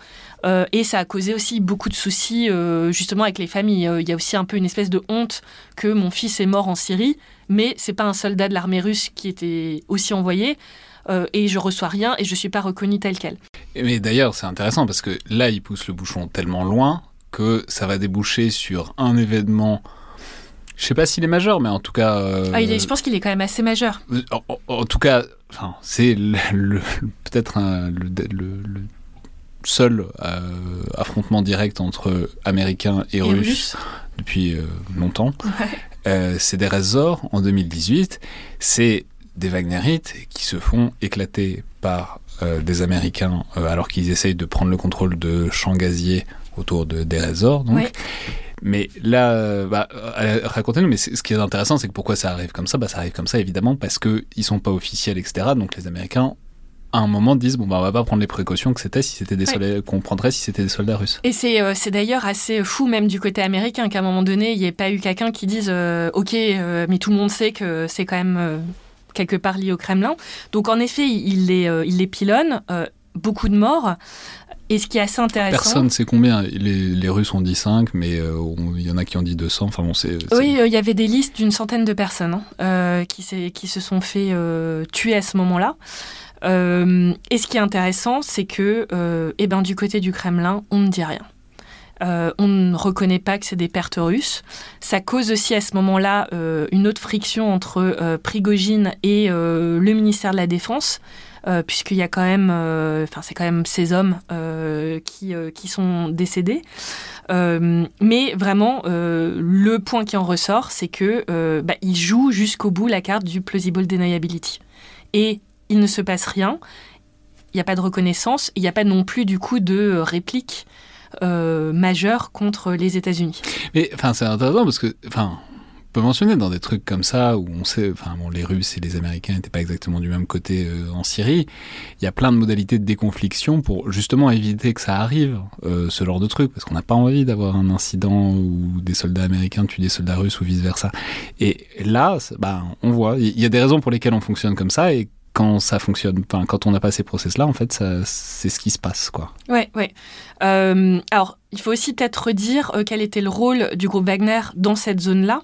et ça a causé aussi beaucoup de soucis justement avec les familles. Il y a aussi un peu une espèce de honte que mon fils est mort en Syrie, mais c'est pas un soldat de l'armée russe qui était aussi envoyé. et je reçois rien et je suis pas reconnu tel quel. Mais d'ailleurs, c'est intéressant parce que là, il pousse le bouchon tellement loin que ça va déboucher sur un événement. Je sais pas s'il est majeur, mais en tout cas. Euh, ah, il est, je pense qu'il est quand même assez majeur. Euh, en, tout cas, enfin, c'est le, peut-être le, seul euh, affrontement direct entre Américains et, Russes, depuis longtemps. c'est des Razors en 2018. C'est des Wagnerites qui se font éclater par des Américains alors qu'ils essayent de prendre le contrôle de champs gaziers autour de, des résorts. Donc. Mais là, bah, euh, racontez-nous, mais ce qui est intéressant, c'est que pourquoi ça arrive comme ça? Bah, Ça arrive comme ça, évidemment, parce qu'ils ne sont pas officiels, etc. Donc les Américains à un moment disent bon bah on va pas prendre les précautions que c'était si c'était des soldats qu'on prendrait si c'était des soldats russes. Et c'est euh, c'est d'ailleurs assez fou même du côté américain qu'à un moment donné il n'y ait pas eu quelqu'un qui dise euh, ok mais tout le monde sait que c'est quand même quelque part lié au Kremlin. Donc en effet il les il les pilonne beaucoup de morts. Et ce qui est assez intéressant. Personne ne sait combien. Les, Russes ont dit 5, mais euh, il y en a qui ont dit 200. Enfin, bon, c'est, Oui, euh, il y avait des listes d'une centaine de personnes hein, euh, qui, qui, se sont fait tuer à ce moment-là. et ce qui est intéressant, c'est que eh ben, du côté du Kremlin, on ne dit rien. on ne reconnaît pas que c'est des pertes russes. Ça cause aussi à ce moment-là une autre friction entre Prigogine et le ministère de la Défense. Euh, puisqu'il y a quand même, euh, enfin c'est quand même ces hommes euh, qui, qui sont décédés. mais vraiment, le point qui en ressort, c'est que bah, il joue jusqu'au bout la carte du plausible deniability. Et il ne se passe rien, il n'y a pas de reconnaissance, il n'y a pas non plus du coup de réplique majeure contre les États-Unis. Mais enfin, c'est intéressant parce que, enfin, peut mentionner dans des trucs comme ça où on sait, enfin bon, les Russes et les Américains n'étaient pas exactement du même côté euh, en Syrie. Il y a plein de modalités de déconfliction pour justement éviter que ça arrive, euh, ce genre de truc, parce qu'on n'a pas envie d'avoir un incident où des soldats américains tuent des soldats russes ou vice versa. Et là, bah, on voit, il y a des raisons pour lesquelles on fonctionne comme ça et quand ça fonctionne, enfin, quand on n'a pas ces process-là, en fait, c'est ce qui se passe, quoi. Ouais, ouais. Euh, alors, il faut aussi peut-être redire euh, quel était le rôle du groupe Wagner dans cette zone-là,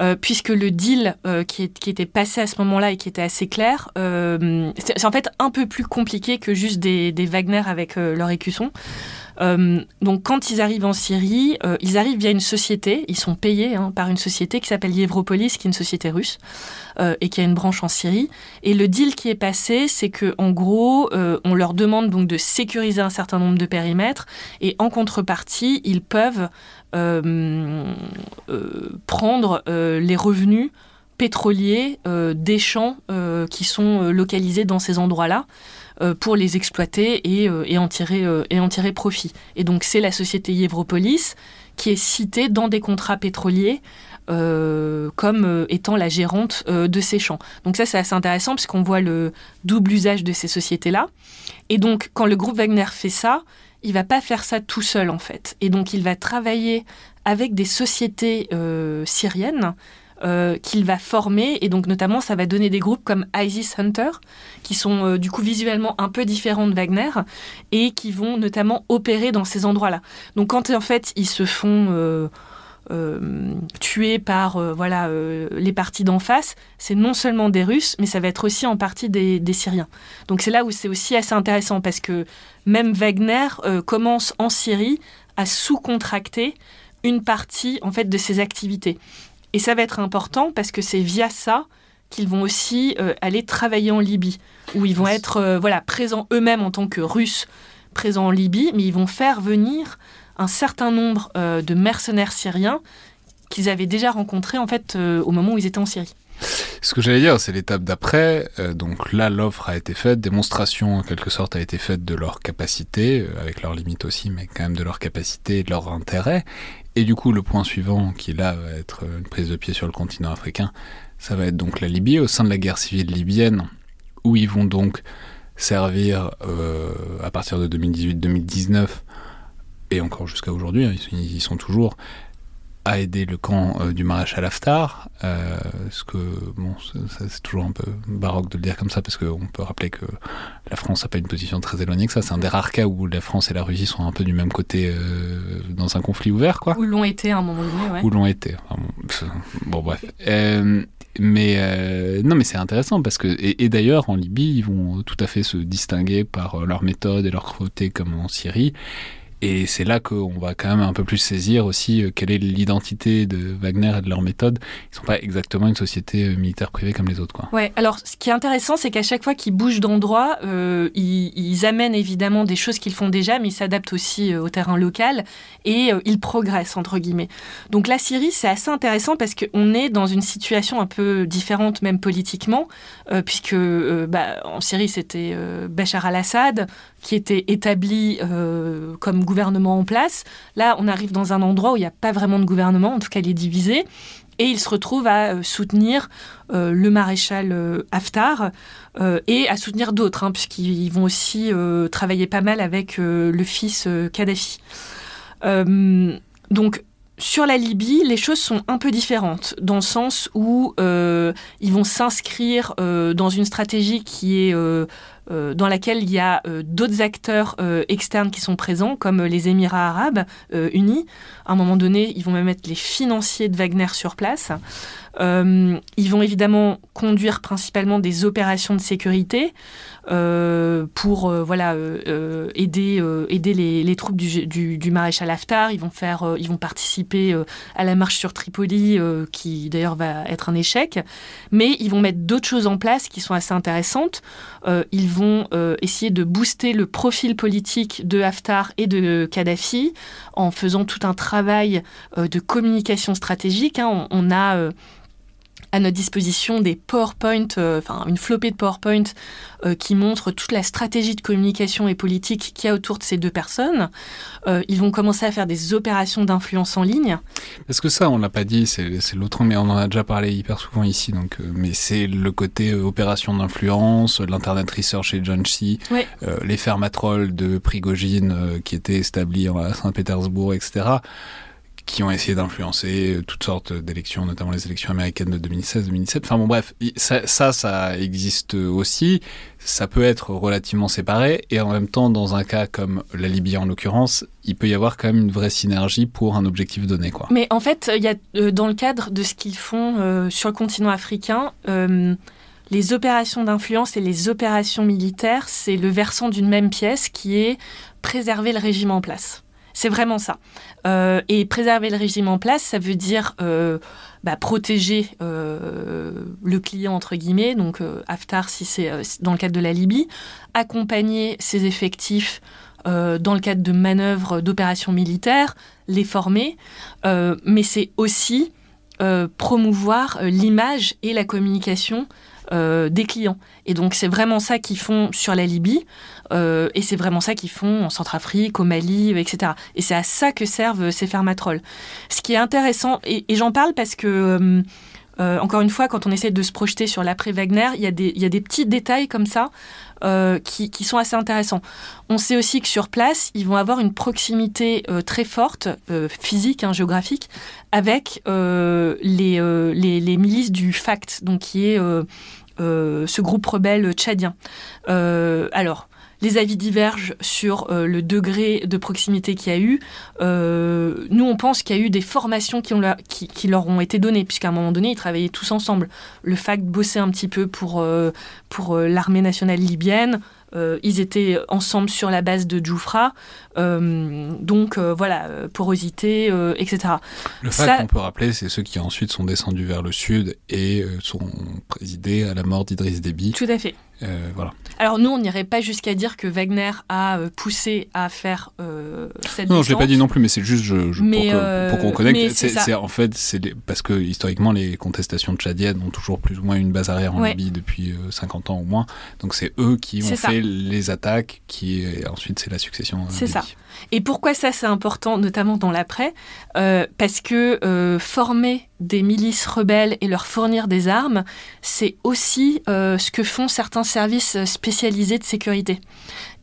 euh, puisque le deal qui, était passé à ce moment-là et qui était assez clair, c'est en fait un peu plus compliqué que juste des, des Wagner avec leur écusson. Euh, donc quand ils arrivent en Syrie, euh, ils arrivent via une société, ils sont payés hein, par une société qui s'appelle Yevropolis, qui est une société russe euh, et qui a une branche en Syrie. Et le deal qui est passé, c'est que en gros, on leur demande donc de sécuriser un certain nombre de périmètres et en contrepartie, ils peuvent prendre les revenus pétroliers des champs qui sont localisés dans ces endroits-là. Euh, pour les exploiter et, euh, et, en tirer, euh, et en tirer profit. Et donc c'est la société Yevropolis qui est citée dans des contrats pétroliers comme étant la gérante de ces champs. Donc ça, c'est assez intéressant puisqu'on voit le double usage de ces sociétés-là. Et donc, quand le groupe Wagner fait ça, il va pas faire ça tout seul en fait. Et donc, il va travailler avec des sociétés syriennes euh, qu'il va former. Et donc, notamment, ça va donner des groupes comme Isis Hunter, qui sont euh, du coup visuellement un peu différents de Wagner et qui vont notamment opérer dans ces endroits-là. Donc, quand en fait ils se font. Euh, tuer par voilà les partis d'en face, c'est non seulement des Russes, mais ça va être aussi en partie des, des Syriens. Donc c'est là où c'est aussi assez intéressant parce que même Wagner commence en Syrie à sous-contracter une partie en fait de ses activités. Et ça va être important parce que c'est via ça qu'ils vont aussi euh, aller travailler en Libye, où ils vont être euh, voilà, présents eux-mêmes en tant que Russes, présents en Libye, mais ils vont faire venir un certain nombre de mercenaires syriens qu'ils avaient déjà rencontrés en fait au moment où ils étaient en Syrie. Ce que j'allais dire, c'est l'étape d'après. Euh, donc là, l'offre a été faite, démonstration en quelque sorte a été faite de leur capacité, euh, avec leurs limites aussi, mais quand même de leur capacité et de leur intérêt. Et du coup, le point suivant, qui là va être une prise de pied sur le continent africain, ça va être donc la Libye, au sein de la guerre civile libyenne, où ils vont donc servir euh, à partir de 2018-2019 et encore jusqu'à aujourd'hui, hein, ils, sont toujours a aidé le camp euh, du maréchal Haftar, euh, ce que bon, c'est toujours un peu baroque de le dire comme ça parce qu'on peut rappeler que la France n'a pas une position très éloignée que ça. C'est un des rares cas où la France et la Russie sont un peu du même côté euh, dans un conflit ouvert, quoi. Ou l'ont été à un moment donné, ouais. Ou l'ont été. bon, bref. mais non, mais c'est intéressant parce que et, et d'ailleurs en Libye, ils vont tout à fait se distinguer par leur méthode et leur côté comme en Syrie. Et c'est là qu'on va quand même un peu plus saisir aussi euh, quelle est l'identité de Wagner et de leur méthode. Ils sont pas exactement une société euh, militaire privée comme les autres. Quoi. Ouais, alors ce qui est intéressant, c'est qu'à chaque fois qu'ils bougent d'endroit, euh, ils, amènent évidemment des choses qu'ils font déjà, mais ils s'adaptent aussi au terrain local et ils progressent, entre guillemets. Donc la Syrie, c'est assez intéressant parce qu'on est dans une situation un peu différente, même politiquement, puisque bah, en Syrie, c'était Bachar al-Assad qui était établi comme gouvernement en place. Là, on arrive dans un endroit où il n'y a pas vraiment de gouvernement, en tout cas, il est divisé. Et il se retrouve à euh, soutenir euh, le maréchal euh, Haftar et à soutenir d'autres, hein, puisqu'ils vont aussi travailler pas mal avec le fils Kadhafi. donc, sur la Libye, les choses sont un peu différentes, dans le sens où ils vont s'inscrire dans une stratégie qui est euh, dans laquelle il y a euh, d'autres acteurs euh, externes qui sont présents, comme les Émirats arabes unis. À un moment donné, ils vont même mettre les financiers de Wagner sur place. ils vont évidemment conduire principalement des opérations de sécurité. Euh, pour euh, voilà euh, aider aider les, troupes du, du, du, maréchal Haftar. Ils vont faire ils vont participer à la marche sur Tripoli qui d'ailleurs va être un échec. Mais ils vont mettre d'autres choses en place qui sont assez intéressantes. ils vont essayer de booster le profil politique de Haftar et de Kadhafi en faisant tout un travail de communication stratégique. Hein. On, a à notre disposition des PowerPoint, euh, enfin une flopée de PowerPoint euh, qui montrent toute la stratégie de communication et politique qu'il y a autour de ces deux personnes. Euh, ils vont commencer à faire des opérations d'influence en ligne. Parce que ça, on l'a pas dit, c'est l'autre, mais on en a déjà parlé hyper souvent ici. Donc, mais c'est le côté opération d'influence, l'Internet Research Agency, ouais. les fermatrolles de Prigogine qui étaient établis à Saint-Pétersbourg, etc qui ont essayé d'influencer toutes sortes d'élections, notamment les élections américaines de 2016-2017. Enfin bon bref, ça, ça, existe aussi. Ça peut être relativement séparé et en même temps, dans un cas comme la Libye en l'occurrence, il peut y avoir quand même une vraie synergie pour un objectif donné. Mais en fait, y a, euh, dans le cadre de ce qu'ils font euh, sur le continent africain, euh, les opérations d'influence et les opérations militaires, c'est le versant d'une même pièce qui est préserver le régime en place. C'est vraiment ça. Euh, et préserver le régime en place, ça veut dire euh, bah, protéger euh, le client, entre guillemets, donc Haftar si c'est dans le cadre de la Libye, accompagner ses effectifs dans le cadre de manœuvres, d'opérations militaires, les former, mais c'est aussi promouvoir l'image et la communication des clients. Et donc c'est vraiment ça qu'ils font sur la Libye. Euh, et c'est vraiment ça qu'ils font en Centrafrique, au Mali, etc. Et c'est à ça que servent ces fermatrolles. Ce qui est intéressant, et, j'en parle parce que, euh, euh, encore une fois, quand on essaie de se projeter sur l'après-Wagner, il, y a des petits détails comme ça qui, qui, sont assez intéressants. On sait aussi que sur place, ils vont avoir une proximité très forte, physique, hein, géographique, avec les, les, les, milices du FACT, donc qui est ce groupe rebelle tchadien. alors, les avis divergent sur euh, le degré de proximité qu'il y a eu. Euh, nous, on pense qu'il y a eu des formations qui, leur ont été données, puisqu'à un moment donné, ils travaillaient tous ensemble. Le FACT bossait un petit peu pour, euh, pour l'armée nationale libyenne. Ils étaient ensemble sur la base de Djoufra. donc voilà, porosité, etc. Le FACT, on peut rappeler, c'est ceux qui ensuite sont descendus vers le sud et sont présidés à la mort d'Idriss Déby. Tout à fait. Voilà. Alors nous, on n'irait pas jusqu'à dire que Wagner a poussé à faire cette Non, descente. je l'ai pas dit non plus, mais c'est juste je, je- Mais, pour, euh, qu'on connecte. c'est ça. c'est- en fait c'est parce que historiquement les contestations tchadiennes ont toujours plus ou moins une base arrière en Ouais. Libye depuis euh, 50 ans au moins. Donc c'est eux qui ont ça. fait les attaques, qui et ensuite c'est la succession. euh, C'est ça. Et pourquoi ça c'est important, notamment dans l'après? Euh, Parce que euh, former des milices rebelles et leur fournir des armes, c'est aussi euh, ce que font certains services spécialisés de sécurité.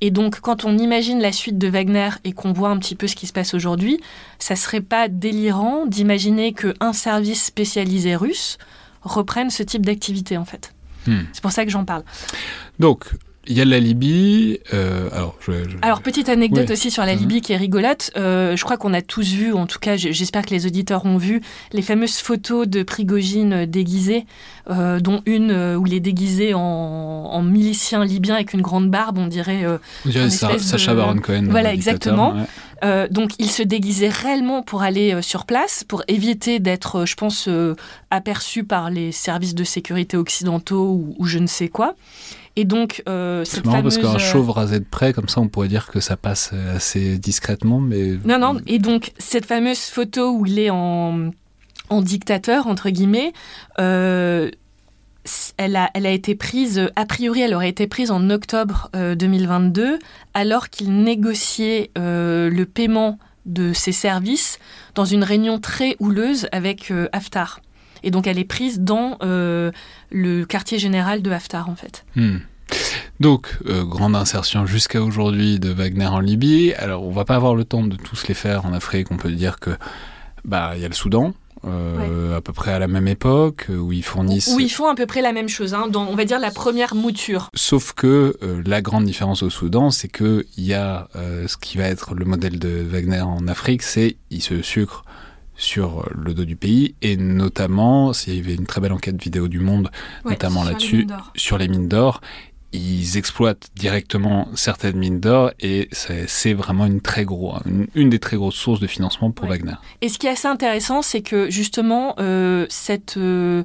Et donc, quand on imagine la suite de Wagner et qu'on voit un petit peu ce qui se passe aujourd'hui, ça serait pas délirant d'imaginer qu'un service spécialisé russe reprenne ce type d'activité, en fait. Hmm. C'est pour ça que j'en parle. Donc il y a la Libye. euh, alors je, je- Alors, petite anecdote aussi sur la. Libye qui est rigolote. Euh, je crois qu'on a tous vu, en tout cas, j'espère que les auditeurs ont vu, les fameuses photos de Prigogine euh, déguisé, euh, dont une où il est déguisé en, en milicien libyen avec une grande barbe, on dirait. on dirait Sacha de- Baron Cohen. Voilà, exactement. ouais. donc, il se déguisait réellement pour aller sur place, pour éviter d'être, je pense, aperçu par les services de sécurité occidentaux ou, ou je ne sais quoi. Et donc, euh, C'est marrant fameuse... parce qu'un euh, chauve rasé de près, comme ça, on pourrait dire que ça passe euh, assez discrètement, mais Non, non. Et donc, cette fameuse photo où il est en, en dictateur, entre guillemets, euh, elle, a, elle a été prise, a priori, elle aurait été prise en octobre euh, 2022, alors qu'il négociait euh, le paiement de ses services dans une réunion très houleuse avec euh, Haftar. Et donc, elle est prise dans euh, le quartier général de Haftar, en fait. Hmm. Donc, euh, grande insertion jusqu'à aujourd'hui de Wagner en Libye. Alors, on va pas avoir le temps de tous les faire en Afrique. On peut dire que bah il y a le Soudan, euh, à peu près à la même époque, où ils fournissent. Où ils font à peu près la même chose, hein, dans, on va dire, la première mouture. Sauf que euh, la grande différence au Soudan, c'est que il y a euh, ce qui va être le modèle de Wagner en Afrique, c'est il se sucre sur le dos du pays et notamment, s'il y avait une très belle enquête vidéo du Monde, Ouais, Notamment là-dessus. sur les mines d'or. Ils exploitent directement certaines mines d'or et c'est c'est vraiment une très gros, une, une des très grosses sources de financement pour Ouais. Wagner. Et ce qui est assez intéressant, c'est que justement, euh, cette euh,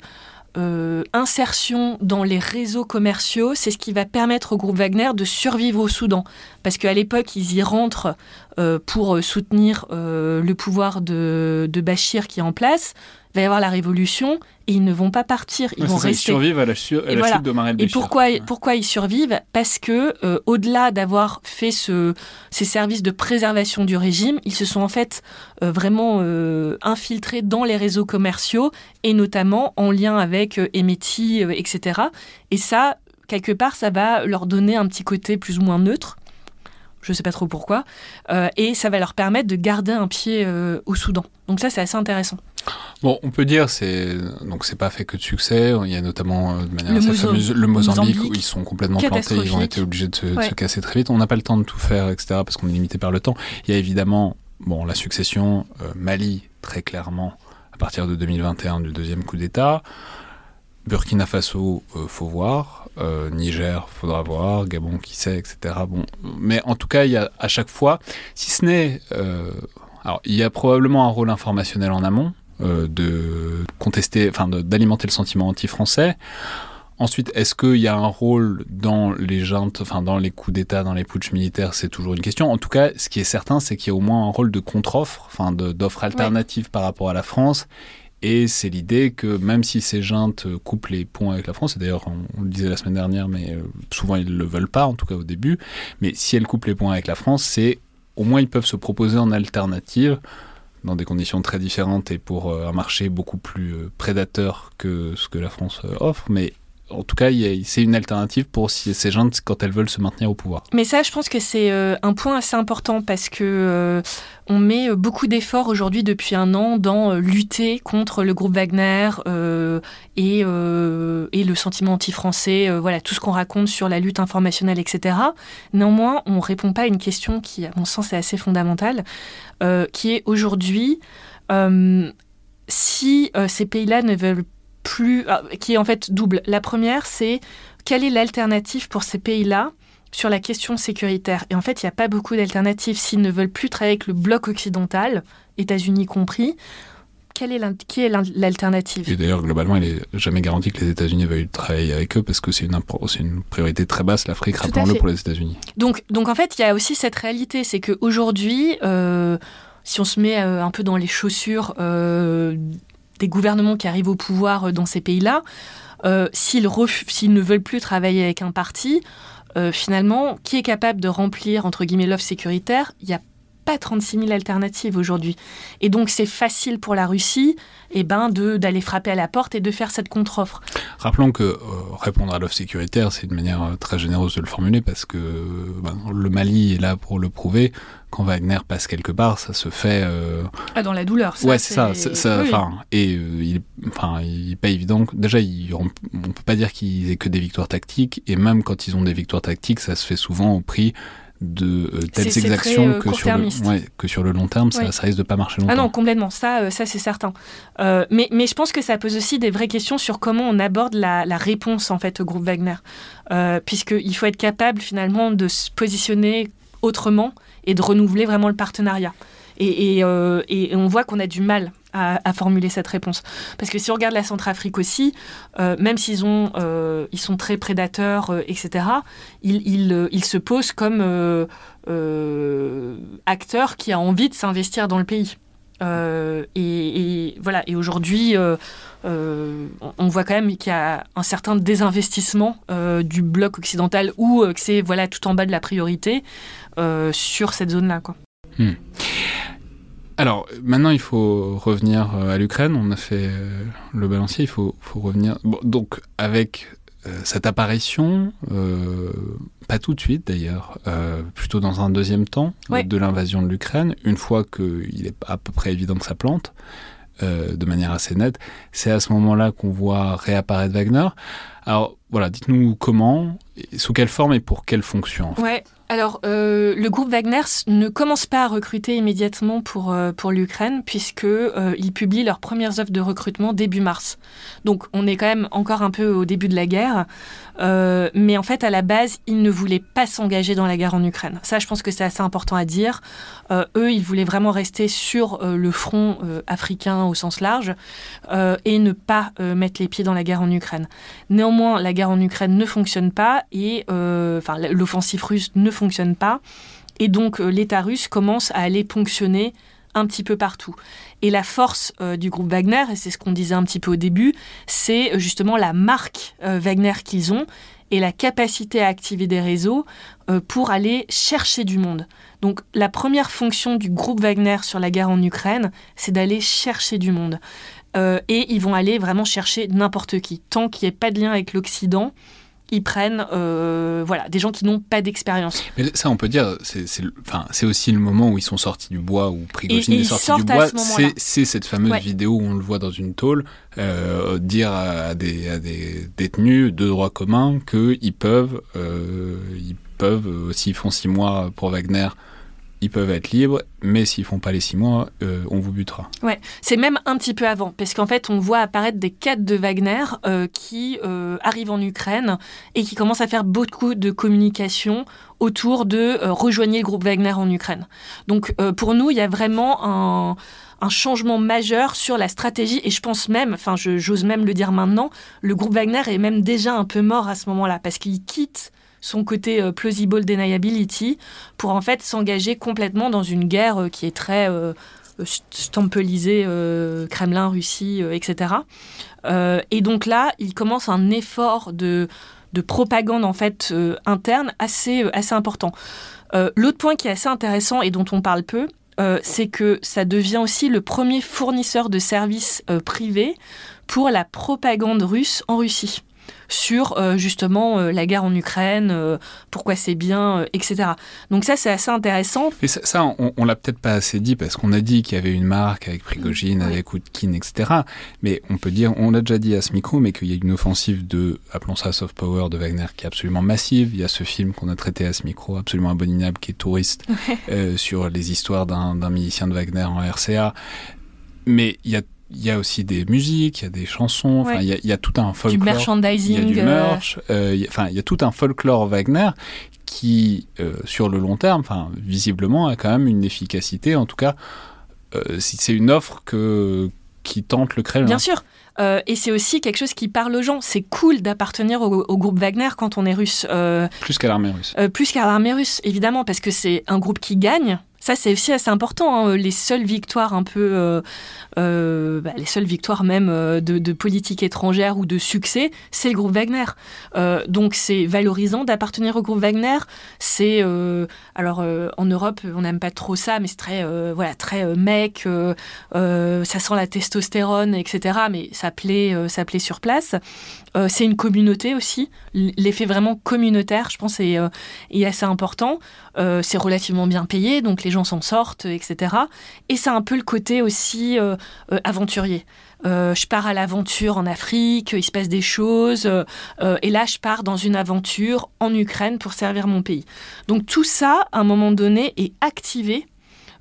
euh, insertion dans les réseaux commerciaux, c'est ce qui va permettre au groupe Wagner de survivre au Soudan. Parce qu'à l'époque, ils y rentrent euh, pour soutenir euh, le pouvoir de, de Bachir qui est en place. Va y avoir la révolution et ils ne vont pas partir, ils Ouais, vont c'est ça, ils rester. survivent à la, chu- à Et la voilà. chute d'Omar Et pourquoi, Ouais. pourquoi ils survivent? Parce que, euh, au-delà d'avoir fait ce, ces services de préservation du régime, ils se sont en fait euh, vraiment euh, infiltrés dans les réseaux commerciaux et notamment en lien avec Emeti, etc. Et ça, quelque part, ça va leur donner un petit côté plus ou moins neutre. Je ne sais pas trop pourquoi. Et ça va leur permettre de garder un pied au Soudan. Donc ça, c'est assez intéressant. Bon, on peut dire c'est donc c'est pas fait que de succès. Il y a notamment euh, de manière Le assez fameuse le Mozambique, Mozambique. où ils sont complètement plantés. Ils ont été obligés de se, de Ouais. se casser très vite. On n'a pas le temps de tout faire, etc. Parce qu'on est limité par le temps. Il y a évidemment bon la succession euh, Mali très clairement à partir de 2021 du deuxième coup d'État. Burkina Faso, euh, faut voir. Euh, Niger, faudra voir. Gabon, qui sait, etc. Bon, mais en tout cas, il y a à chaque fois, si ce n'est, euh, alors il y a probablement un rôle informationnel en amont de contester, enfin d'alimenter le sentiment anti-français. Ensuite, est-ce qu'il y a un rôle dans les juntes, enfin dans les coups d'État, dans les putschs militaires? C'est toujours une question. En tout cas, ce qui est certain, c'est qu'il y a au moins un rôle de contre-offre, enfin d'offre alternative par rapport à la France. Et c'est l'idée que même si ces juntes euh, coupent les ponts avec la France, et d'ailleurs on, on le disait la semaine dernière, mais euh, souvent ils ne le veulent pas, en tout cas au début, mais si elles coupent les ponts avec la France, c'est au moins ils peuvent se proposer en alternative dans des conditions très différentes et pour euh, un marché beaucoup plus euh, prédateur que ce que la France euh, offre, mais en tout cas, c'est une alternative pour ces gens quand elles veulent se maintenir au pouvoir. Mais ça, je pense que c'est euh, un point assez important parce que euh, on met euh, beaucoup d'efforts aujourd'hui depuis un an dans lutter contre le groupe Wagner et, le sentiment anti-français, voilà, tout ce qu'on raconte sur la lutte informationnelle, etc. Néanmoins, on répond pas à une question qui, à mon sens, est assez fondamentale, qui est aujourd'hui, si ces pays-là ne veulent plus, ah, qui est en fait double. La première, c'est quelle est l'alternative pour ces pays-là sur la question sécuritaire? Et en fait, il n'y a pas beaucoup d'alternatives. S'ils ne veulent plus travailler avec le bloc occidental, États-Unis compris, quelle est qui est l'alternative? Et d'ailleurs, globalement, il n'est jamais garanti que les États-Unis veuillent travailler avec eux parce que c'est une, une priorité très basse, l'Afrique, rappelons-le, pour les États-Unis. Donc, donc, en fait, il y a aussi cette réalité, c'est qu'aujourd'hui, euh, si on se met euh, un peu dans les chaussures euh, des gouvernements qui arrivent au pouvoir dans ces pays-là, s'ils, s'ils ne veulent plus travailler avec un parti, finalement, qui est capable de remplir, entre guillemets, l'offre sécuritaire? Il y a pas 36 000 alternatives aujourd'hui. Et donc c'est facile pour la Russie eh ben, d'aller frapper à la porte et de faire cette contre-offre. Rappelons que euh, répondre à l'offre sécuritaire, c'est une manière euh, très généreuse de le formuler parce que ben, le Mali est là pour le prouver. Quand Wagner passe quelque part, ça se fait... Euh, ah, dans la douleur. Ça, ouais, c'est ça. ça Et il, enfin, il n'est pas évident. Déjà, on ne peut pas dire qu'ils aient que des victoires tactiques. Et même quand ils ont des victoires tactiques, ça se fait souvent au prix de euh, telles exactions euh, que, sur le, que sur le long terme, ça, risque de pas marcher longtemps. Ah non, complètement, ça, euh, ça c'est certain. mais, mais je pense que ça pose aussi des vraies questions sur comment on aborde la, la réponse en fait au groupe Wagner, puisqu'il faut être capable finalement de se positionner autrement et de renouveler vraiment le partenariat. Et, et on voit qu'on a du mal à, formuler cette réponse. Parce que si on regarde la Centrafrique aussi, euh, même s'ils euh, sont très prédateurs, euh, etc., ils, se posent comme acteurs qui a envie de s'investir dans le pays. Et, voilà. Et aujourd'hui, on voit quand même qu'il y a un certain désinvestissement du bloc occidental ou que c'est voilà tout en bas de la priorité sur cette zone-là. Quoi. Hmm. Alors, maintenant, il faut revenir euh, à l'Ukraine. On a fait euh, le balancier, il faut, revenir. donc, avec euh, cette apparition, pas tout de suite d'ailleurs, plutôt dans un deuxième temps de l'invasion de l'Ukraine, une fois qu'il est à peu près évident que ça plante, de manière assez nette, c'est à ce moment-là qu'on voit réapparaître Wagner. Alors, voilà, dites-nous comment, sous quelle forme et pour quelle fonction. Ouais, alors, euh, le groupe Wagner ne commence pas à recruter immédiatement pour, euh, pour l'Ukraine, puisqu'ils euh, publient leurs premières offres de recrutement début mars. Donc, on est quand même encore un peu au début de la guerre. mais en fait, à la base, ils ne voulaient pas s'engager dans la guerre en Ukraine. Ça, je pense que c'est assez important à dire. eux, ils voulaient vraiment rester sur le front africain au sens large et ne pas mettre les pieds dans la guerre en Ukraine. Néanmoins, la guerre en Ukraine ne fonctionne pas et enfin, l'offensive russe ne fonctionne pas. Et donc euh, l'État russe commence à aller ponctionner un petit peu partout. Et la force euh, du groupe Wagner, et c'est ce qu'on disait un petit peu au début, c'est euh, justement la marque Wagner qu'ils ont et la capacité à activer des réseaux pour aller chercher du monde. Donc la première fonction du groupe Wagner sur la guerre en Ukraine, c'est d'aller chercher du monde. et ils vont aller vraiment chercher n'importe qui. Tant qu'il n'y ait pas de lien avec l'Occident, ils prennent euh, voilà, des gens qui n'ont pas d'expérience. Mais ça, on peut dire, c'est aussi le moment où ils sont sortis du bois, où Prigogine est sorti du bois. C'est cette fameuse vidéo où on le voit dans une tôle euh, dire à des, à des, détenus de droit commun qu'ils peuvent, euh, ils peuvent, s'ils font six mois pour Wagner, ils peuvent être libres, mais s'ils font pas les six mois, euh, on vous butera. Ouais, c'est même un petit peu avant, parce qu'en fait, on voit apparaître des cadres de Wagner euh, qui euh, arrivent en Ukraine et qui commencent à faire beaucoup de communication autour de rejoigner le groupe Wagner en Ukraine. Donc, pour nous, il y a vraiment un changement majeur sur la stratégie et je pense même, enfin j'ose même le dire maintenant, le groupe Wagner est même déjà un peu mort à ce moment-là parce qu'il quitte son côté euh, plausible deniability pour en fait s'engager complètement dans une guerre euh, qui est très euh, stampelisée, Kremlin, Russie, etc. et donc là, il commence un effort de, de propagande en fait interne assez, assez important. L'autre point qui est assez intéressant et dont on parle peu, c'est que ça devient aussi le premier fournisseur de services privés pour la propagande russe en Russie sur euh, justement euh, la guerre en Ukraine, euh, pourquoi c'est bien, etc. Donc ça, c'est assez intéressant. Mais ça, on, on l'a peut-être pas assez dit parce qu'on a dit qu'il y avait une marque avec Prigogine, avec Outkin, etc. Mais on peut dire, on l'a déjà dit à ce micro, mais qu'il y a une offensive de, appelons ça soft power de Wagner qui est absolument massive. Il y a ce film qu'on a traité à ce micro, absolument abominable, qui est touriste, sur les histoires d'un milicien de Wagner en RCA. Mais il y a il y a aussi des musiques, il y a des chansons, il, y a, tout un folklore. Du merchandising. Il y a du euh, merch, euh, enfin, il y a tout un folklore Wagner qui, euh, sur le long terme, enfin, visiblement, a quand même une efficacité. En tout cas, c'est une offre que qui tente le Kremlin. Bien sûr. Euh, et c'est aussi quelque chose qui parle aux gens. C'est cool d'appartenir au, groupe Wagner quand on est russe. Euh, plus qu'à l'armée russe. plus qu'à l'armée russe, évidemment, parce que c'est un groupe qui gagne. Ça, c'est aussi assez important. Hein. Les seules victoires un peu, euh, euh, bah, les seules victoires même euh, de, politique étrangère ou de succès, c'est le groupe Wagner. donc, c'est valorisant d'appartenir au groupe Wagner. C'est, alors, en Europe, on n'aime pas trop ça, mais c'est très, voilà, très mec. ça sent la testostérone, etc. Mais ça plaît, ça plaît sur place. C'est une communauté aussi. L'effet vraiment communautaire, je pense, est, est assez important. c'est relativement bien payé, donc les gens s'en sortent, etc. Et c'est un peu le côté aussi euh, euh, aventurier. Euh, je pars à l'aventure en Afrique, il se passe des choses, et là je pars dans une aventure en Ukraine pour servir mon pays. Donc tout ça, à un moment donné, est activé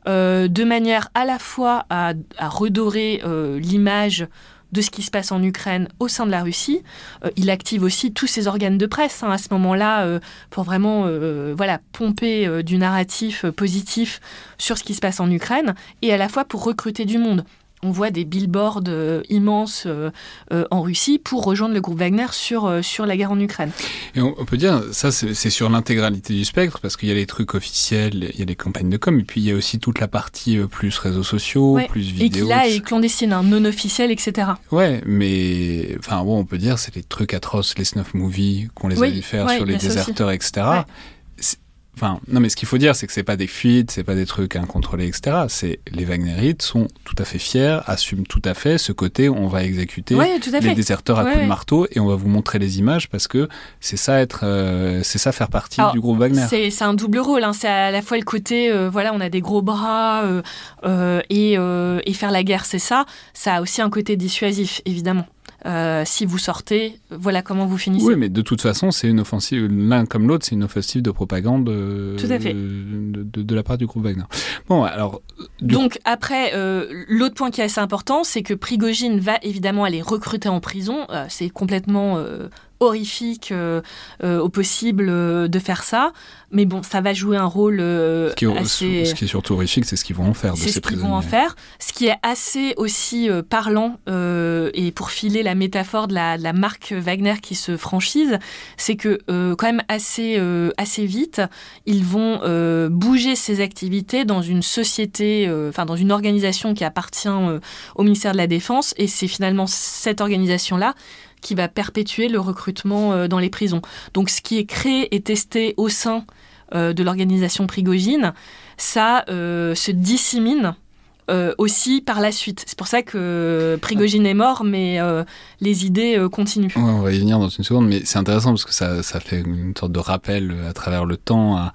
de manière à la fois à redorer l'image de ce qui se passe en Ukraine au sein de la Russie. Euh, il active aussi tous ses organes de presse hein, à ce moment-là euh, pour vraiment euh, voilà, pomper du narratif positif sur ce qui se passe en Ukraine et à la fois pour recruter du monde on voit des billboards euh, immenses euh, euh, en Russie pour rejoindre le groupe Wagner sur, sur la guerre en Ukraine. Et on, peut dire, ça c'est sur l'intégralité du spectre, parce qu'il y a les trucs officiels, il y a les campagnes de com, et puis il y a aussi toute la partie plus réseaux sociaux, plus vidéos. Et qui là est clandestine, hein, non officiel, etc. Ouais, mais enfin bon, on peut dire, c'est les trucs atroces, les snuff movies qu'on les a vu faire sur les déserteurs, etc. Enfin, non, mais ce qu'il faut dire, c'est que c'est pas des fuites, c'est pas des trucs incontrôlés, etc. C'est les Wagnerites sont tout à fait fiers, assument tout à fait ce côté on va exécuter les déserteurs à coups de marteau et on va vous montrer les images parce que c'est ça être, euh, c'est ça faire partie du groupe Wagner. C'est un double rôle. Hein. C'est à la fois le côté, euh, voilà, on a des gros bras euh, et, et faire la guerre, c'est ça. Ça a aussi un côté dissuasif, évidemment. Euh, si vous sortez, voilà comment vous finissez. Oui, mais de toute façon, c'est une offensive, l'un comme l'autre, c'est une offensive de propagande euh, De, la part du groupe Wagner. Bon, alors. Donc, après, euh, l'autre point qui est assez important, c'est que Prigogine va évidemment aller recruter en prison. c'est complètement horrifique euh, euh, au possible euh, de faire ça. Mais bon, ça va jouer un rôle ce qui est, assez... Ce qui est surtout horrifique, c'est ce qu'ils vont en faire de ces ce qu'ils vont en faire. Ce qui est assez aussi parlant, et pour filer la métaphore de la, de la, marque Wagner qui se franchise, c'est que quand même assez, assez vite, ils vont bouger ces activités dans une société, enfin dans une organisation qui appartient au ministère de la Défense. Et c'est finalement cette organisation-là qui va perpétuer le recrutement euh, dans les prisons. Donc ce qui est créé et testé au sein euh, de l'organisation Prigogine, ça euh, se dissémine aussi par la suite. C'est pour ça que Prigogine est mort, mais les idées continuent. on va y venir dans une seconde, mais c'est intéressant parce que ça, ça, fait une sorte de rappel à travers le temps à,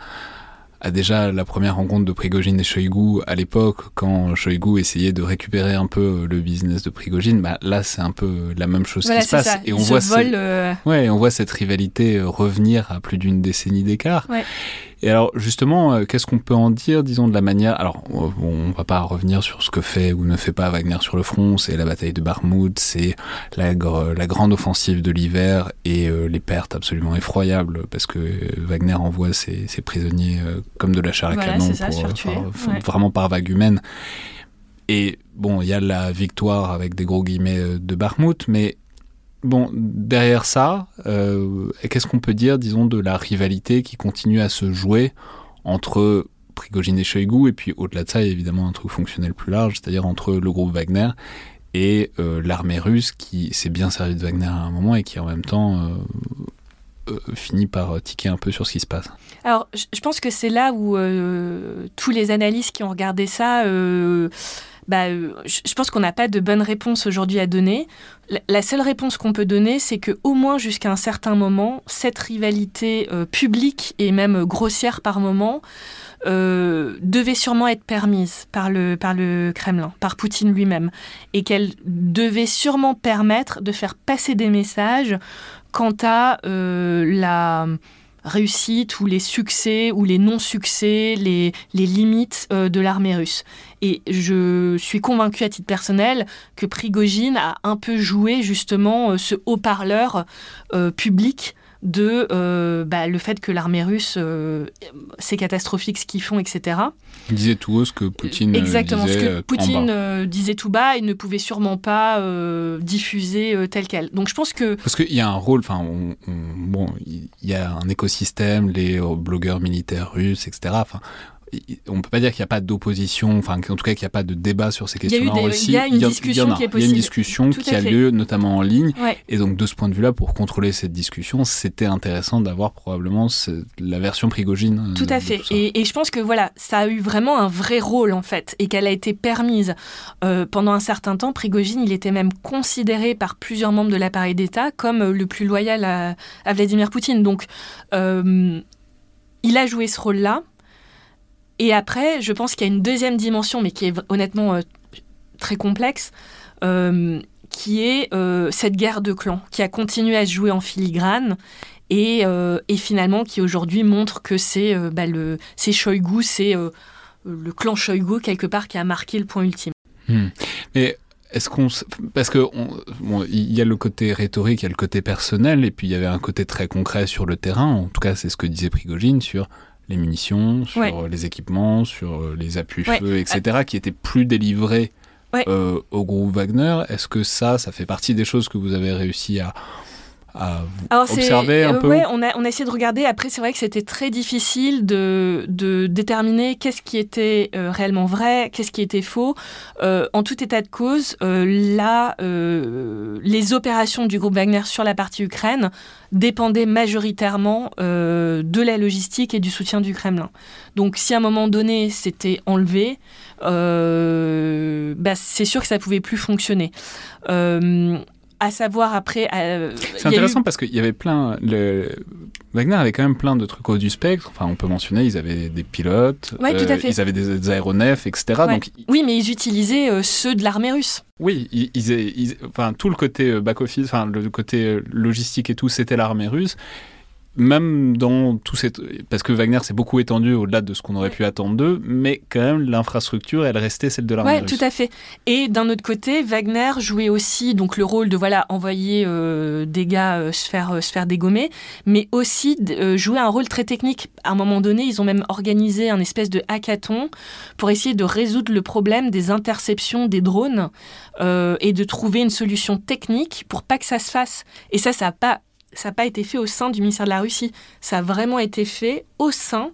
a déjà la première rencontre de Prigogine et Shoigu à l'époque, quand Shoigu essayait de récupérer un peu le business de Prigogine, bah là c'est un peu la même chose qui se passe. Et on voit, euh, ouais, on voit cette rivalité revenir à plus d'une décennie d'écart. Et alors justement, euh, qu'est-ce qu'on peut en dire, disons, de la manière... Alors, on va pas revenir sur ce que fait ou ne fait pas Wagner sur le front, c'est la bataille de Barmouth, c'est la, la, grande offensive de l'hiver et euh, les pertes absolument effroyables, parce que Wagner envoie ses, ses prisonniers euh, comme de la chair à canon, pour, vraiment par vague humaine. Et bon, il y a la victoire avec des gros guillemets de Barmouth, mais Bon, derrière ça, euh, qu'est-ce qu'on peut dire, disons, de la rivalité qui continue à se jouer entre Prigogine et Shoigu, et puis au-delà de ça, il y a évidemment un truc fonctionnel plus large, c'est-à-dire entre le groupe Wagner et euh, l'armée russe qui s'est bien servi de Wagner à un moment et qui en même temps euh, finit par tiquer un peu sur ce qui se passe. Alors, je pense que c'est là où tous les analystes qui ont regardé ça bah, euh, je pense qu'on n'a pas de bonne réponse aujourd'hui à donner. La seule réponse qu'on peut donner, c'est que au moins jusqu'à un certain moment, cette rivalité euh, publique et même grossière par moment euh, devait sûrement être permise par le Kremlin, par Poutine lui-même, et qu'elle devait sûrement permettre de faire passer des messages quant à la réussite ou les succès ou les non-succès, les, les, limites euh, de l'armée russe. Et je suis convaincue à titre personnel que Prigogine a un peu joué justement euh, ce haut-parleur euh, public de euh, bah, le fait que l'armée russe, euh, c'est catastrophique ce qu'ils font, etc. Il disait tout haut ce que Poutine Exactement, disait ce euh, que Poutine en bas. euh, disait tout bas et ne pouvait sûrement pas euh, diffuser euh, tel quel. Donc je pense que Parce qu'il y a un rôle, enfin, on- on- bon, il y a un écosystème, les euh, blogueurs militaires russes, etc. Enfin, on peut pas dire qu'il n'y a pas d'opposition, enfin, en tout cas qu'il n'y a pas de débat sur ces questions-là Russie. il y a une discussion qui est Il y a une discussion qui a lieu notamment en ligne. ouais, Et donc, de ce point de vue-là, pour contrôler cette discussion, c'était intéressant d'avoir probablement la version Prigogine. euh, Tout à fait. Et, et je pense que voilà, ça a eu vraiment un vrai rôle en fait, et qu'elle a été permise Euh, pendant un certain temps. Prigogine, il était même considéré par plusieurs membres de l'appareil d'État comme euh, le plus loyal à, à Vladimir Poutine. Donc, euh, il a joué ce rôle-là. Et après, je pense qu'il y a une deuxième dimension, mais qui est honnêtement euh, très complexe. euh, qui est euh, cette guerre de clans, qui a continué à se jouer en filigrane et, finalement qui aujourd'hui montre que c'est bah, le c'est c'est le clan Shoigu quelque part qui a marqué le point ultime. Hmm. Mais est-ce qu'on. Parce que il y a le côté rhétorique, il y a le côté personnel, et puis il y avait un côté très concret sur le terrain. En tout cas, c'est ce que disait Prigogine sur les munitions, sur Ouais. les équipements, sur euh, les appuis-feux, Ouais. etc., qui étaient plus délivrés Ouais. euh, au groupe Wagner. Est-ce que ça, ça fait partie des choses que vous avez réussi à, à Alors c'est observer un peu ouais, on a on a essayé de regarder. Après, c'est vrai que c'était très difficile de de déterminer qu'est-ce qui était euh, réellement vrai, qu'est-ce qui était faux. Euh, en tout état de cause, euh, là, les opérations du groupe Wagner sur la partie Ukraine dépendaient majoritairement de la logistique et du soutien du Kremlin. Donc, si à un moment donné c'était enlevé, bah, c'est sûr que ça pouvait plus fonctionner. Euh, à savoir après, euh, C'est eu- intéressant parce qu'il y avait plein. Le... Wagner avait quand même plein de trucs haut du spectre. Enfin, on peut mentionner, ils avaient des pilotes, Ouais, tout à fait. ils avaient des, des aéronefs, etc. Ouais. Donc, Oui, mais ils utilisaient euh, ceux de l'armée russe. oui, ils, ils- ils- enfin, tout le côté euh, back-office, enfin, le côté euh, logistique et tout, c'était l'armée russe. Même dans tout cette. Parce que Wagner s'est beaucoup étendu au-delà de ce qu'on aurait Ouais. pu attendre d'eux, mais quand même, l'infrastructure, elle restait celle de l'armée Ouais, russe. tout à fait. Et d'un autre côté, Wagner jouait aussi donc le rôle de voilà envoyer euh, des gars euh, se faire euh, se faire dégommer, mais aussi jouer un rôle très technique. À un moment donné, ils ont même organisé un espèce de hackathon pour essayer de résoudre le problème des interceptions des drones et de trouver une solution technique pour pas que ça se fasse. Et ça, ça n'a pas ça n'a pas été fait au sein du ministère de la Russie. Ça a vraiment été fait au sein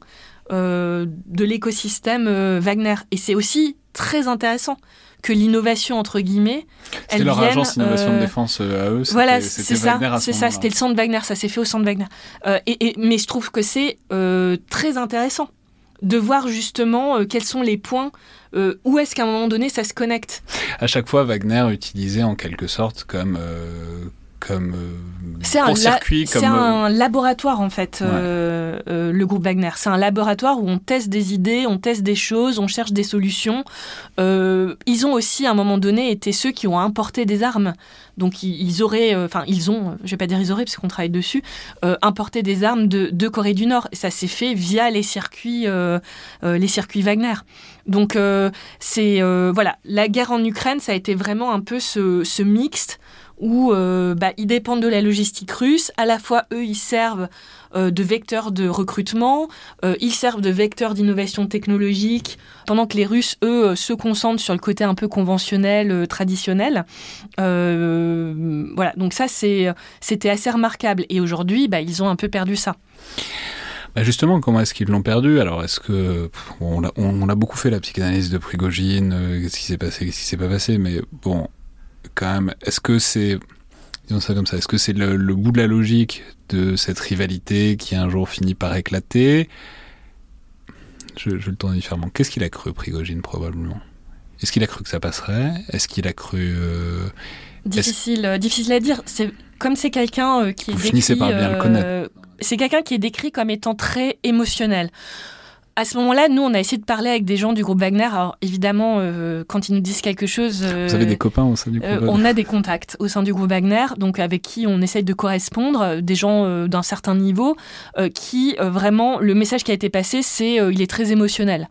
euh, de l'écosystème euh, Wagner. Et c'est aussi très intéressant que l'innovation, entre guillemets, C'était elle leur vienne, agence innovation de euh, défense à eux. Voilà, c'est ça, c'est ça, c'était le centre Wagner, ça s'est fait au centre Wagner. Et, et- mais je trouve que c'est très intéressant de voir justement euh, quels sont les points, euh, où est-ce qu'à un moment donné ça se connecte. À chaque fois, Wagner utilisait en quelque sorte comme. euh, comme euh, C'est un, c'est comme. euh, un laboratoire en fait, euh, euh, le groupe Wagner. C'est un laboratoire où on teste des idées, on teste des choses, on cherche des solutions. Euh, ils ont aussi à un moment donné été ceux qui ont importé des armes. Donc ils, auraient, euh, enfin ils ont, je vais pas dire ils auraient parce qu'on travaille dessus, euh, importé des armes de, de Corée du Nord. Et ça s'est fait via les circuits, euh, euh, les circuits Wagner. Donc euh, c'est euh, voilà, la guerre en Ukraine, ça a été vraiment un peu ce, ce mixte où euh, bah, ils dépendent de la logistique russe. À la fois, eux, ils servent euh, de vecteurs de recrutement, euh, ils servent de vecteurs d'innovation technologique, pendant que les Russes, eux, se concentrent sur le côté un peu conventionnel, traditionnel. Voilà, donc ça, c'était assez remarquable. Et aujourd'hui, bah, ils ont un peu perdu ça. Bah justement, comment est-ce qu'ils l'ont perdu? Alors, est-ce que on, a beaucoup fait la psychanalyse de Prigogine, qu'est-ce qui s'est passé, qu'est-ce qui s'est pas passé, mais bon, quand même, est-ce que c'est, disons ça comme ça, est-ce que c'est le, le bout de la logique de cette rivalité qui un jour finit par éclater? Je, je le tourne différemment. Qu'est-ce qu'il a cru Prigogine probablement? Est-ce qu'il a cru que ça passerait? Est-ce qu'il a cru euh, Difficile, euh, difficile à dire. C'est comme c'est quelqu'un euh, qui est Vous décrit, finissez par bien le connaître. C'est quelqu'un qui est décrit comme étant très émotionnel. À ce moment-là, nous, on a essayé de parler avec des gens du groupe Wagner. Alors, évidemment, euh, quand ils nous disent quelque chose, euh, Vous avez des copains au sein du euh, groupe on a des contacts au sein du groupe Wagner, donc avec qui on essaye de correspondre, euh, des gens euh, d'un certain niveau, euh, qui euh, vraiment, le message qui a été passé, c'est euh, il est très émotionnel.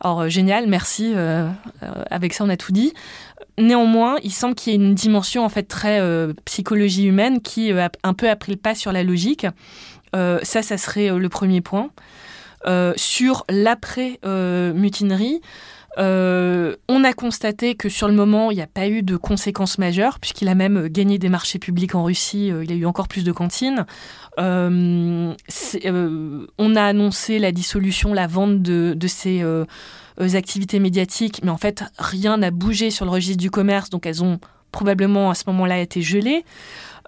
Alors, euh, génial, merci. euh, euh, avec ça, on a tout dit. néanmoins, il semble qu'il y ait une dimension en fait très psychologie humaine qui a un peu a pris le pas sur la logique. ça, ça serait le premier point. Sur l'après-mutinerie, euh, on a constaté que sur le moment, il n'y a pas eu de conséquences majeures, puisqu'il a même gagné des marchés publics en Russie, euh, il a eu encore plus de cantines. Euh, on a annoncé la dissolution, la vente de, de ces activités médiatiques, mais en fait, rien n'a bougé sur le registre du commerce, donc elles ont probablement à ce moment-là été gelées.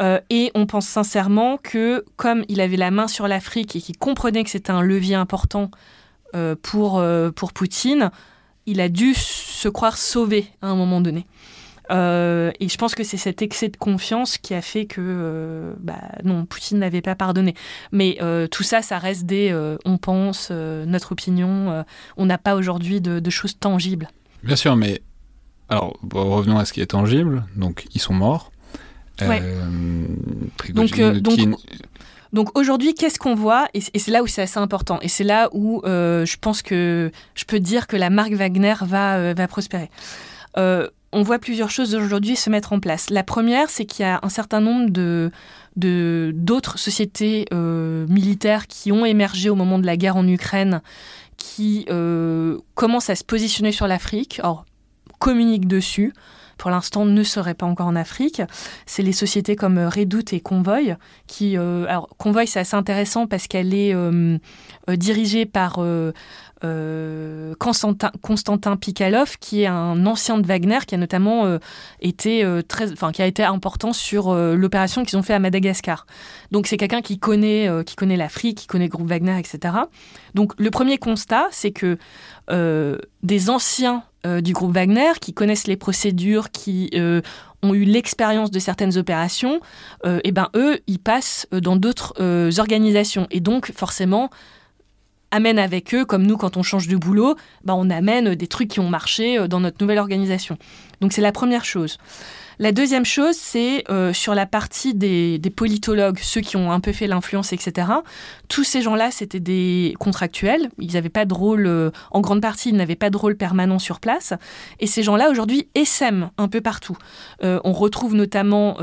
Et on pense sincèrement que, comme il avait la main sur l'Afrique et qu'il comprenait que c'était un levier important pour, pour Poutine, il a dû se croire sauvé à un moment donné. Euh, et je pense que c'est cet excès de confiance qui a fait que, euh, bah, non, Poutine n'avait pas pardonné. Mais euh, tout ça, ça reste des on pense, notre opinion. on n'a pas aujourd'hui de, choses tangibles. Bien sûr, mais alors revenons à ce qui est tangible. Donc, ils sont morts. Donc, donc donc aujourd'hui, qu'est-ce qu'on voit? Et c'est là où c'est assez important. Et c'est là où euh, je pense que je peux dire que la marque Wagner va, euh, va prospérer. Euh, on voit plusieurs choses aujourd'hui se mettre en place. La première, c'est qu'il y a un certain nombre de d'autres sociétés militaires qui ont émergé au moment de la guerre en Ukraine, qui commencent à se positionner sur l'Afrique, or communiquent dessus pour l'instant ne serait pas encore en Afrique. C'est les sociétés comme euh, Redoute et Convoy qui... Euh, alors Convoy c'est assez intéressant parce qu'elle est euh, dirigée par... Constantin, Constantin Pikalov, qui est un ancien de Wagner, qui a notamment été très, enfin, qui a été important sur l'opération qu'ils ont fait à Madagascar. Donc c'est quelqu'un qui connaît, qui connaît l'Afrique, qui connaît le groupe Wagner, etc. Donc le premier constat, c'est que des anciens euh, du groupe Wagner, qui connaissent les procédures, qui euh, ont eu l'expérience de certaines opérations, et euh, eh ben eux, ils passent dans d'autres organisations. Et donc, forcément, amènent avec eux, comme nous, quand on change de boulot, ben, on amène des trucs qui ont marché dans notre nouvelle organisation. Donc, c'est la première chose. La deuxième chose, c'est euh, sur la partie des, politologues, ceux qui ont un peu fait l'influence, etc. Tous ces gens-là, c'était des contractuels. Ils n'avaient pas de rôle, euh, en grande partie, ils n'avaient pas de rôle permanent sur place. Et ces gens-là, aujourd'hui, essaiment un peu partout. Euh, on retrouve notamment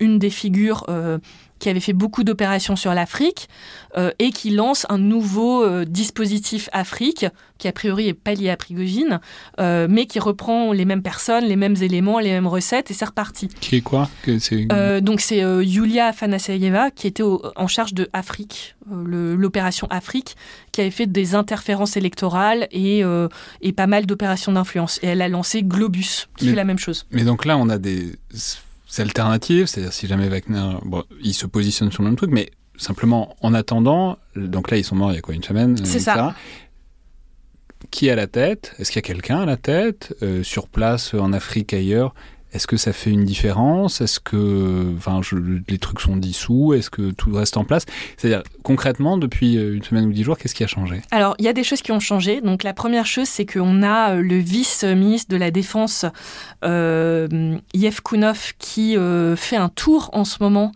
une des figures qui avait fait beaucoup d'opérations sur l'Afrique euh, et qui lance un nouveau euh, dispositif Afrique, qui a priori est pas lié à Prigogine, euh, mais qui reprend les mêmes personnes, les mêmes éléments, les mêmes recettes et c'est reparti. Qui est quoi? Donc c'est Yulia Afanasayeva qui était en charge de Afrique, l'opération Afrique, qui avait fait des interférences électorales et, et pas mal d'opérations d'influence. Et elle a lancé Globus, qui fait la même chose. Mais donc là, on a des alternatives, c'est-à-dire si jamais Wagner, bon, il se positionne sur le même truc, mais simplement en attendant, donc là ils sont morts il y a quoi, une semaine C'est ça. Qui à la tête? Est-ce qu'il y a quelqu'un à la tête euh, Sur place, en Afrique, ailleurs? Est-ce que ça fait une différence? Est-ce que les trucs sont dissous? Est-ce que tout reste en place? C'est-à-dire, concrètement, depuis euh, une semaine ou dix jours, qu'est-ce qui a changé? Alors, il y a des choses qui ont changé. Donc, la première chose, c'est qu'on a euh, le vice-ministre de la Défense, euh, Yev Kounov, qui euh, fait un tour en ce moment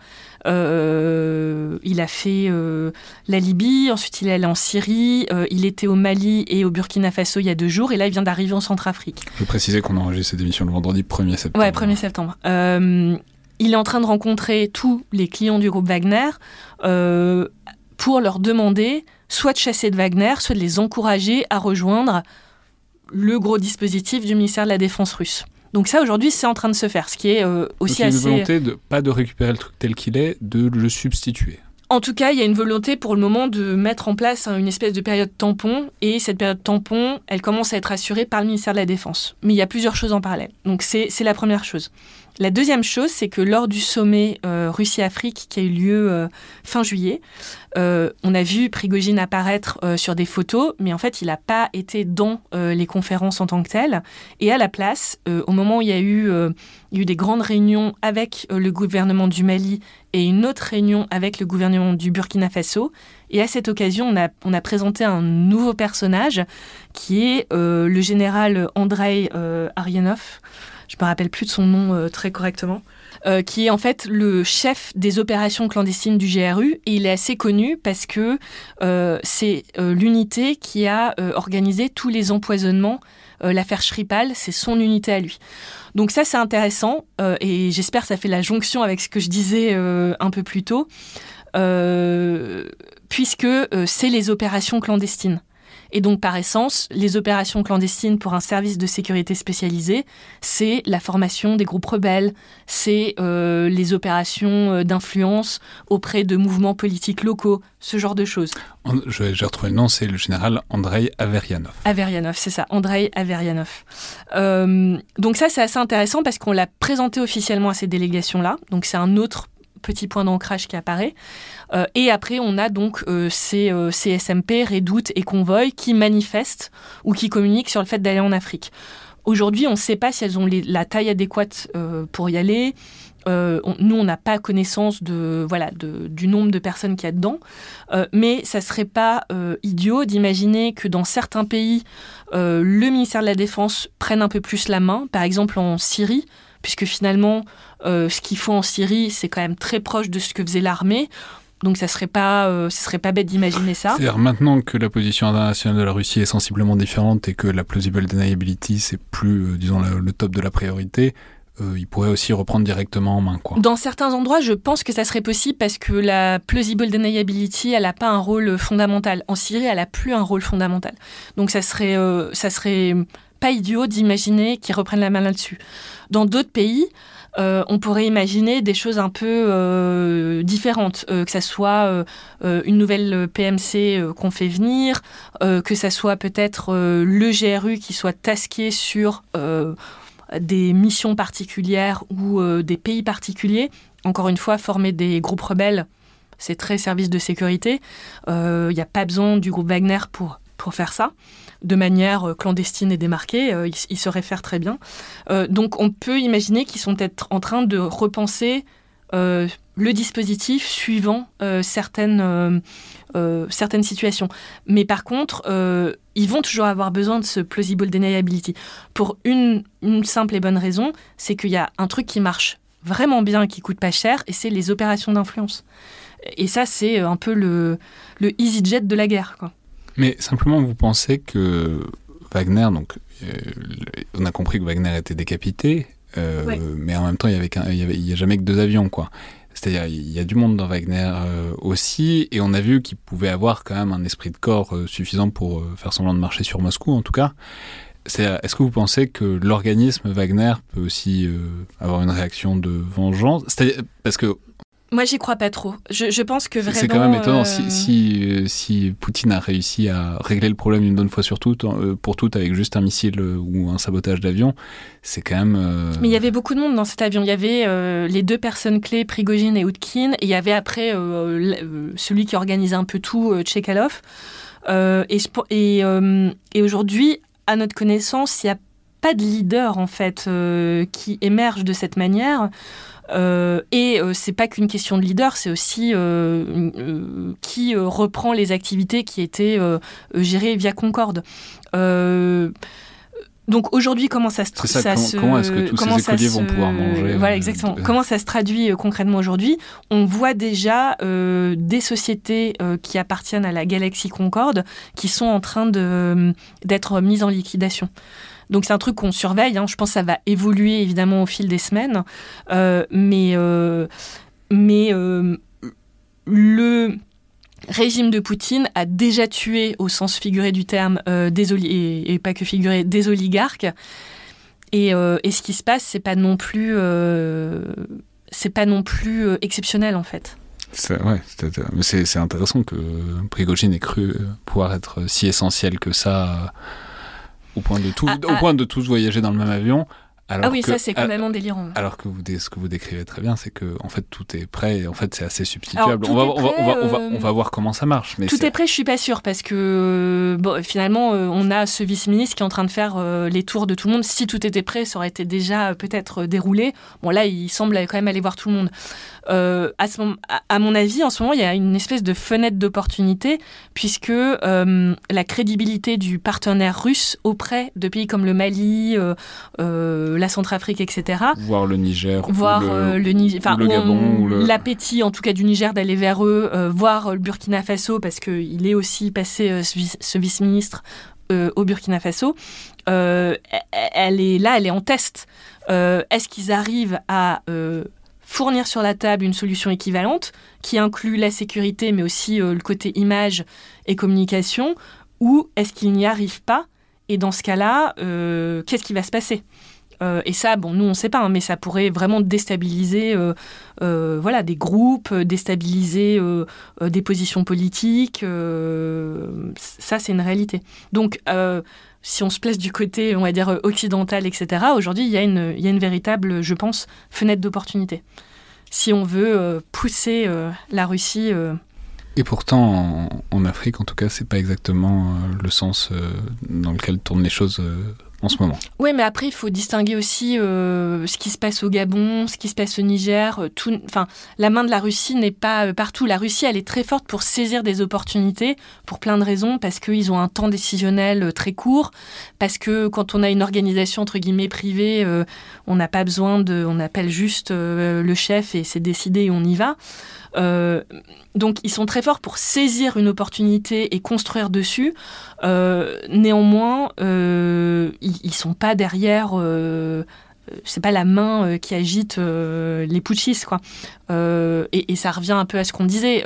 euh, il a fait euh, la Libye, ensuite il est allé en Syrie, euh, il était au Mali et au Burkina Faso il y a deux jours, et là il vient d'arriver en Centrafrique. Je préciser qu'on a enregistré cette émission le vendredi 1er septembre. Ouais, 1er septembre. il est en train de rencontrer tous les clients du groupe Wagner pour leur demander soit de chasser de Wagner, soit de les encourager à rejoindre le gros dispositif du ministère de la Défense russe. Donc ça, aujourd'hui, c'est en train de se faire, ce qui est euh, aussi assez... Il y a une volonté, de, pas de récupérer le truc tel qu'il est, de le substituer. En tout cas, il y a une volonté pour le moment de mettre en place une espèce de période tampon, et cette période tampon, elle commence à être assurée par le ministère de la Défense. Mais il y a plusieurs choses en parallèle. Donc c'est la première chose. La deuxième chose, c'est que lors du sommet euh, Russie-Afrique qui a eu lieu euh, fin juillet, euh, on a vu Prigogine apparaître sur des photos, mais en fait, il n'a pas été dans les conférences en tant que tel. Et à la place, au moment où il y a eu, des grandes réunions avec le gouvernement du Mali et une autre réunion avec le gouvernement du Burkina Faso, et à cette occasion, on a, on présenté un nouveau personnage qui est le général Andrei Arianov je me rappelle plus de son nom très correctement. qui est en fait le chef des opérations clandestines du GRU. Et il est assez connu parce que c'est l'unité qui a organisé tous les empoisonnements. L'affaire Schripal, c'est son unité à lui. Donc ça, c'est intéressant euh, et j'espère que ça fait la jonction avec ce que je disais euh, un peu plus tôt, euh, puisque c'est les opérations clandestines. Et donc, par essence, les opérations clandestines pour un service de sécurité spécialisé, c'est la formation des groupes rebelles, c'est euh, les opérations euh, d'influence auprès de mouvements politiques locaux, ce genre de choses. J'ai retrouvé le nom, c'est le général Andrei Averianov. Averianov, c'est ça, Andrei Averianov. Euh, donc ça, c'est assez intéressant parce qu'on l'a présenté officiellement à ces délégations-là. Donc c'est un autre petit point d'ancrage qui apparaît. Euh, et après, on a donc euh, ces, euh, SMP, Redoute et Convoy qui manifestent ou qui communiquent sur le fait d'aller en Afrique. Aujourd'hui, on ne sait pas si elles ont la taille adéquate pour y aller. nous, on n'a pas connaissance de, voilà, du nombre de personnes qu'il y a dedans, mais ça serait pas idiot d'imaginer que dans certains pays, le ministère de la Défense prenne un peu plus la main. Par exemple, en Syrie, puisque finalement, ce qu'il faut en Syrie, c'est quand même très proche de ce que faisait l'armée. Donc ça serait pas, euh, serait pas bête d'imaginer ça. C'est-à-dire maintenant que la position internationale de la Russie est sensiblement différente et que la plausible deniability c'est plus, euh, disons, le, top de la priorité, il pourrait aussi reprendre directement en main. Quoi. Dans certains endroits, je pense que ça serait possible parce que la plausible deniability, elle n'a pas un rôle fondamental. En Syrie, elle n'a plus un rôle fondamental. Donc ça serait, ça serait pas idiot d'imaginer qu'ils reprennent la main là-dessus. Dans d'autres pays, euh, on pourrait imaginer des choses un peu euh, différentes, euh, que ça soit une nouvelle PMC qu'on fait venir, que ça soit peut-être le GRU qui soit tasqué sur des missions particulières ou des pays particuliers. Encore une fois, former des groupes rebelles, c'est très service de sécurité. Il n'y a pas besoin du groupe Wagner pour, pour faire ça de manière euh, clandestine et démarquée, euh, ils, se réfèrent très bien. Euh, donc on peut imaginer qu'ils sont peut-être en train de repenser le dispositif suivant certaines, certaines situations. Mais par contre, ils vont toujours avoir besoin de ce plausible deniability. Pour une, simple et bonne raison, c'est qu'il y a un truc qui marche vraiment bien, qui coûte pas cher, et c'est les opérations d'influence. Et ça, c'est un peu le, le EasyJet de la guerre. Mais simplement, vous pensez que Wagner, donc, euh, on a compris que Wagner était décapité, euh, mais en même temps, il n'y avait, a jamais que deux avions, quoi. C'est-à-dire, il y a du monde dans Wagner euh, aussi, et on a vu qu'il pouvait avoir quand même un esprit de corps suffisant pour faire semblant de marcher sur Moscou, en tout cas. Est-ce que vous pensez que l'organisme Wagner peut aussi avoir une réaction de vengeance? Parce que moi, j'y crois pas trop. Je, pense que vraiment. C'est quand même étonnant. Si, euh, si, Poutine a réussi à régler le problème une bonne fois sur toutes, euh, pour toutes avec juste un missile euh, ou un sabotage d'avion, c'est quand même. Mais il y avait beaucoup de monde dans cet avion. Il y avait les deux personnes clés, Prigogine et Outkin, et il y avait après celui qui organisait un peu tout, Tchekalov. et, et, et aujourd'hui, à notre connaissance, il n'y a pas de leader en fait qui émerge de cette manière. Euh, et euh, c'est pas qu'une question de leader, c'est aussi euh, qui reprend les activités qui étaient gérées via Concorde. Donc aujourd'hui, comment ça se, traduit comment, est-ce que tous ces écoliers vont pouvoir manger Voilà, exactement. Comment ça se traduit concrètement aujourd'hui? On voit déjà des sociétés qui appartiennent à la galaxie Concorde qui sont en train d'être mises en liquidation. Donc c'est un truc qu'on surveille. Hein. Je pense que ça va évoluer évidemment au fil des semaines. Euh, mais euh, mais euh, le régime de Poutine a déjà tué, au sens figuré du terme, des et, pas que figuré, des oligarques. Et, et ce qui se passe, c'est pas non plus, c'est pas non plus exceptionnel en fait. C'est intéressant que Prigogine ait cru pouvoir être si essentiel que ça au point de, tout, ah, au ah. point de tous voyager dans le même avion. Alors ah oui, ça c'est complètement délirant. Alors que vous, ce que vous décrivez très bien, c'est que en fait tout est prêt. Et en fait, c'est assez substituable. on, va, on, va, on, va, on, va, voir comment ça marche. Mais tout est... prêt, je suis pas sûre parce que bon, finalement, euh, on a ce vice-ministre qui est en train de faire euh, les tours de tout le monde. Si tout était prêt, ça aurait été déjà euh, peut-être déroulé. Bon là, il semble quand même aller voir tout le monde. Euh, à, ce moment, à, mon avis, en ce moment, il y a une espèce de fenêtre d'opportunité, puisque euh, la crédibilité du partenaire russe auprès de pays comme le Mali, euh, la Centrafrique, etc. Voir le Niger. Voir le, le, Niger, enfin, le Gabon. le- l'appétit, en tout cas du Niger, d'aller vers eux, euh, voir le Burkina Faso, parce qu'il est aussi passé, euh, ce vice- ce vice-ministre, euh, au Burkina Faso. Euh, elle est là, elle est en test. Euh, Est-ce qu'ils arrivent à euh, fournir sur la table une solution équivalente qui inclut la sécurité, mais aussi euh, le côté image et communication, ou est-ce qu'ils n'y arrivent pas? Et dans ce cas-là, euh, qu'est-ce qui va se passer? Euh, et ça, bon, nous on ne sait pas, hein, mais ça pourrait vraiment déstabiliser, euh, euh, voilà, des groupes, déstabiliser des positions politiques. ça, c'est une réalité. Donc, si on se place du côté, on va dire, occidental, etc., aujourd'hui, il y, a une- véritable, je pense, fenêtre d'opportunité. Si on veut pousser la Russie. Et pourtant, en, Afrique, en tout cas, c'est pas exactement le sens dans lequel tournent les choses Oui, mais après, il faut distinguer aussi euh, ce qui se passe au Gabon, ce qui se passe au Niger. euh, Tout, enfin, la main de la Russie n'est pas euh, partout. La Russie, elle est très forte pour saisir des opportunités, pour plein de raisons, parce qu'ils ont un temps décisionnel très court, parce que quand on a une organisation entre guillemets privée, on n'a pas besoin de, on appelle juste le chef et c'est décidé et on y va. Euh, donc, ils sont très forts pour saisir une opportunité et construire dessus. Euh, néanmoins, euh, ils, ils sont pas derrière. C'est pas la main qui agite les putschistes, quoi. Et, ça revient un peu à ce qu'on disait.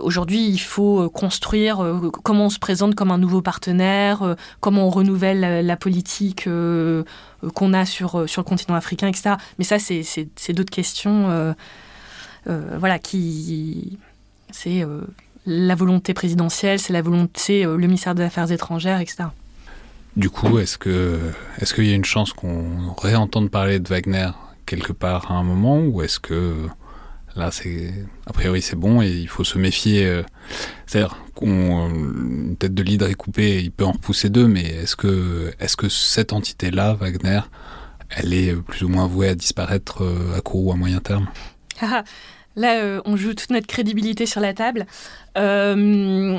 Aujourd'hui, il faut construire comment on se présente comme un nouveau partenaire, comment on renouvelle la, la politique qu'on a sur, sur le continent africain, etc. Mais ça, c'est d'autres questions. Euh, voilà, qui. C'est euh, la volonté présidentielle, c'est la volonté, euh, le ministère des Affaires étrangères, etc. Du coup, est-ce que est-ce qu'il y a une chance qu'on réentende parler de Wagner quelque part à un moment, ou est-ce que là, c'est a priori c'est bon et il faut se méfier. C'est-à-dire qu'on une tête de leader est coupée, il peut en repousser deux, mais est-ce que est-ce que cette entité-là, Wagner, elle est plus ou moins vouée à disparaître à court ou à moyen terme? Là, euh, on joue toute notre crédibilité sur la table. Euh,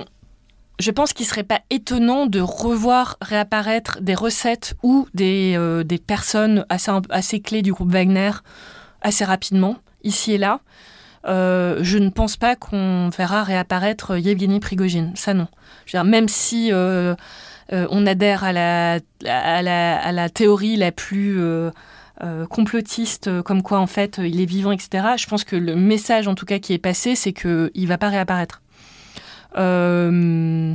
je pense qu'il serait pas étonnant de revoir réapparaître des recettes ou des, euh, des personnes assez, assez clés du groupe Wagner assez rapidement, ici et là. Je ne pense pas qu'on verra réapparaître Yevgeny Prigogine. Ça, non. Même si on adhère à la, à, la, à la théorie la plus euh, complotiste, euh, comme quoi en fait euh, il est vivant, etc. Je pense que le message en tout cas qui est passé, c'est qu'il ne va pas réapparaître. Euh,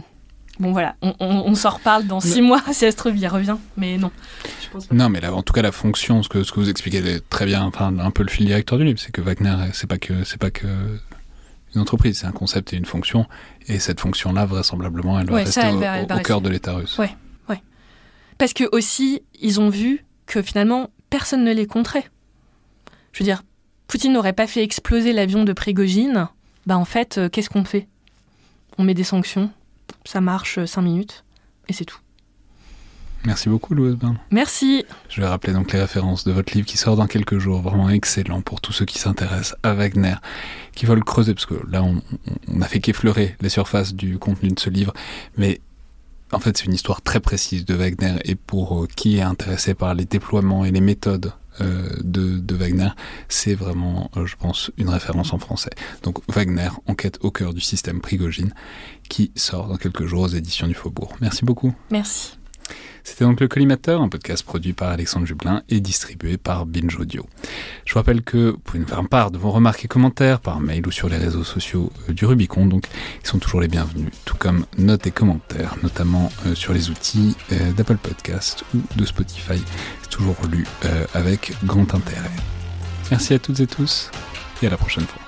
bon voilà, on, on- on s'en reparle dans six mois si elle se trouve, il revient, mais non. Je pense pas. Non, mais là, en tout cas, la fonction, ce que, ce que vous expliquez est très bien, enfin, un peu le fil directeur du livre, c'est que Wagner, c'est pas que, c'est pas que une entreprise, c'est un concept et une fonction, et cette fonction-là, vraisemblablement, elle va Ouais, rester ça, elle au, va- elle va au cœur rester. de l'État russe. Ouais. Parce que aussi, ils ont vu que finalement, personne ne les compterait. Je veux dire, Poutine n'aurait pas fait exploser l'avion de Prigogine. Bah en fait, euh, qu'est-ce qu'on fait? On met des sanctions, ça marche euh, cinq minutes, et c'est tout. Merci beaucoup, Louis Osborne. Merci. Je vais rappeler donc les références de votre livre qui sort dans quelques jours, vraiment excellent pour tous ceux qui s'intéressent à Wagner, qui veulent creuser, parce que là on, on- on a fait qu'effleurer les surfaces du contenu de ce livre, mais en fait c'est une histoire très précise de Wagner, et pour euh, qui est intéressé par les déploiements et les méthodes euh, de, Wagner, c'est vraiment, euh, je pense, une référence en français. Donc Wagner, enquête au cœur du système Prigogine, qui sort dans quelques jours aux éditions du Faubourg. Merci beaucoup. Merci. C'était donc le Collimateur, un podcast produit par Alexandre Jublin et distribué par Binge Audio. Je vous rappelle que vous pouvez nous faire part de vos remarques et commentaires par mail ou sur les réseaux sociaux euh, du Rubicon, donc ils sont toujours les bienvenus, tout comme notes et commentaires, notamment euh, sur les outils euh, d'Apple Podcast ou de Spotify. C'est toujours lu avec grand intérêt. Merci à toutes et tous et à la prochaine fois.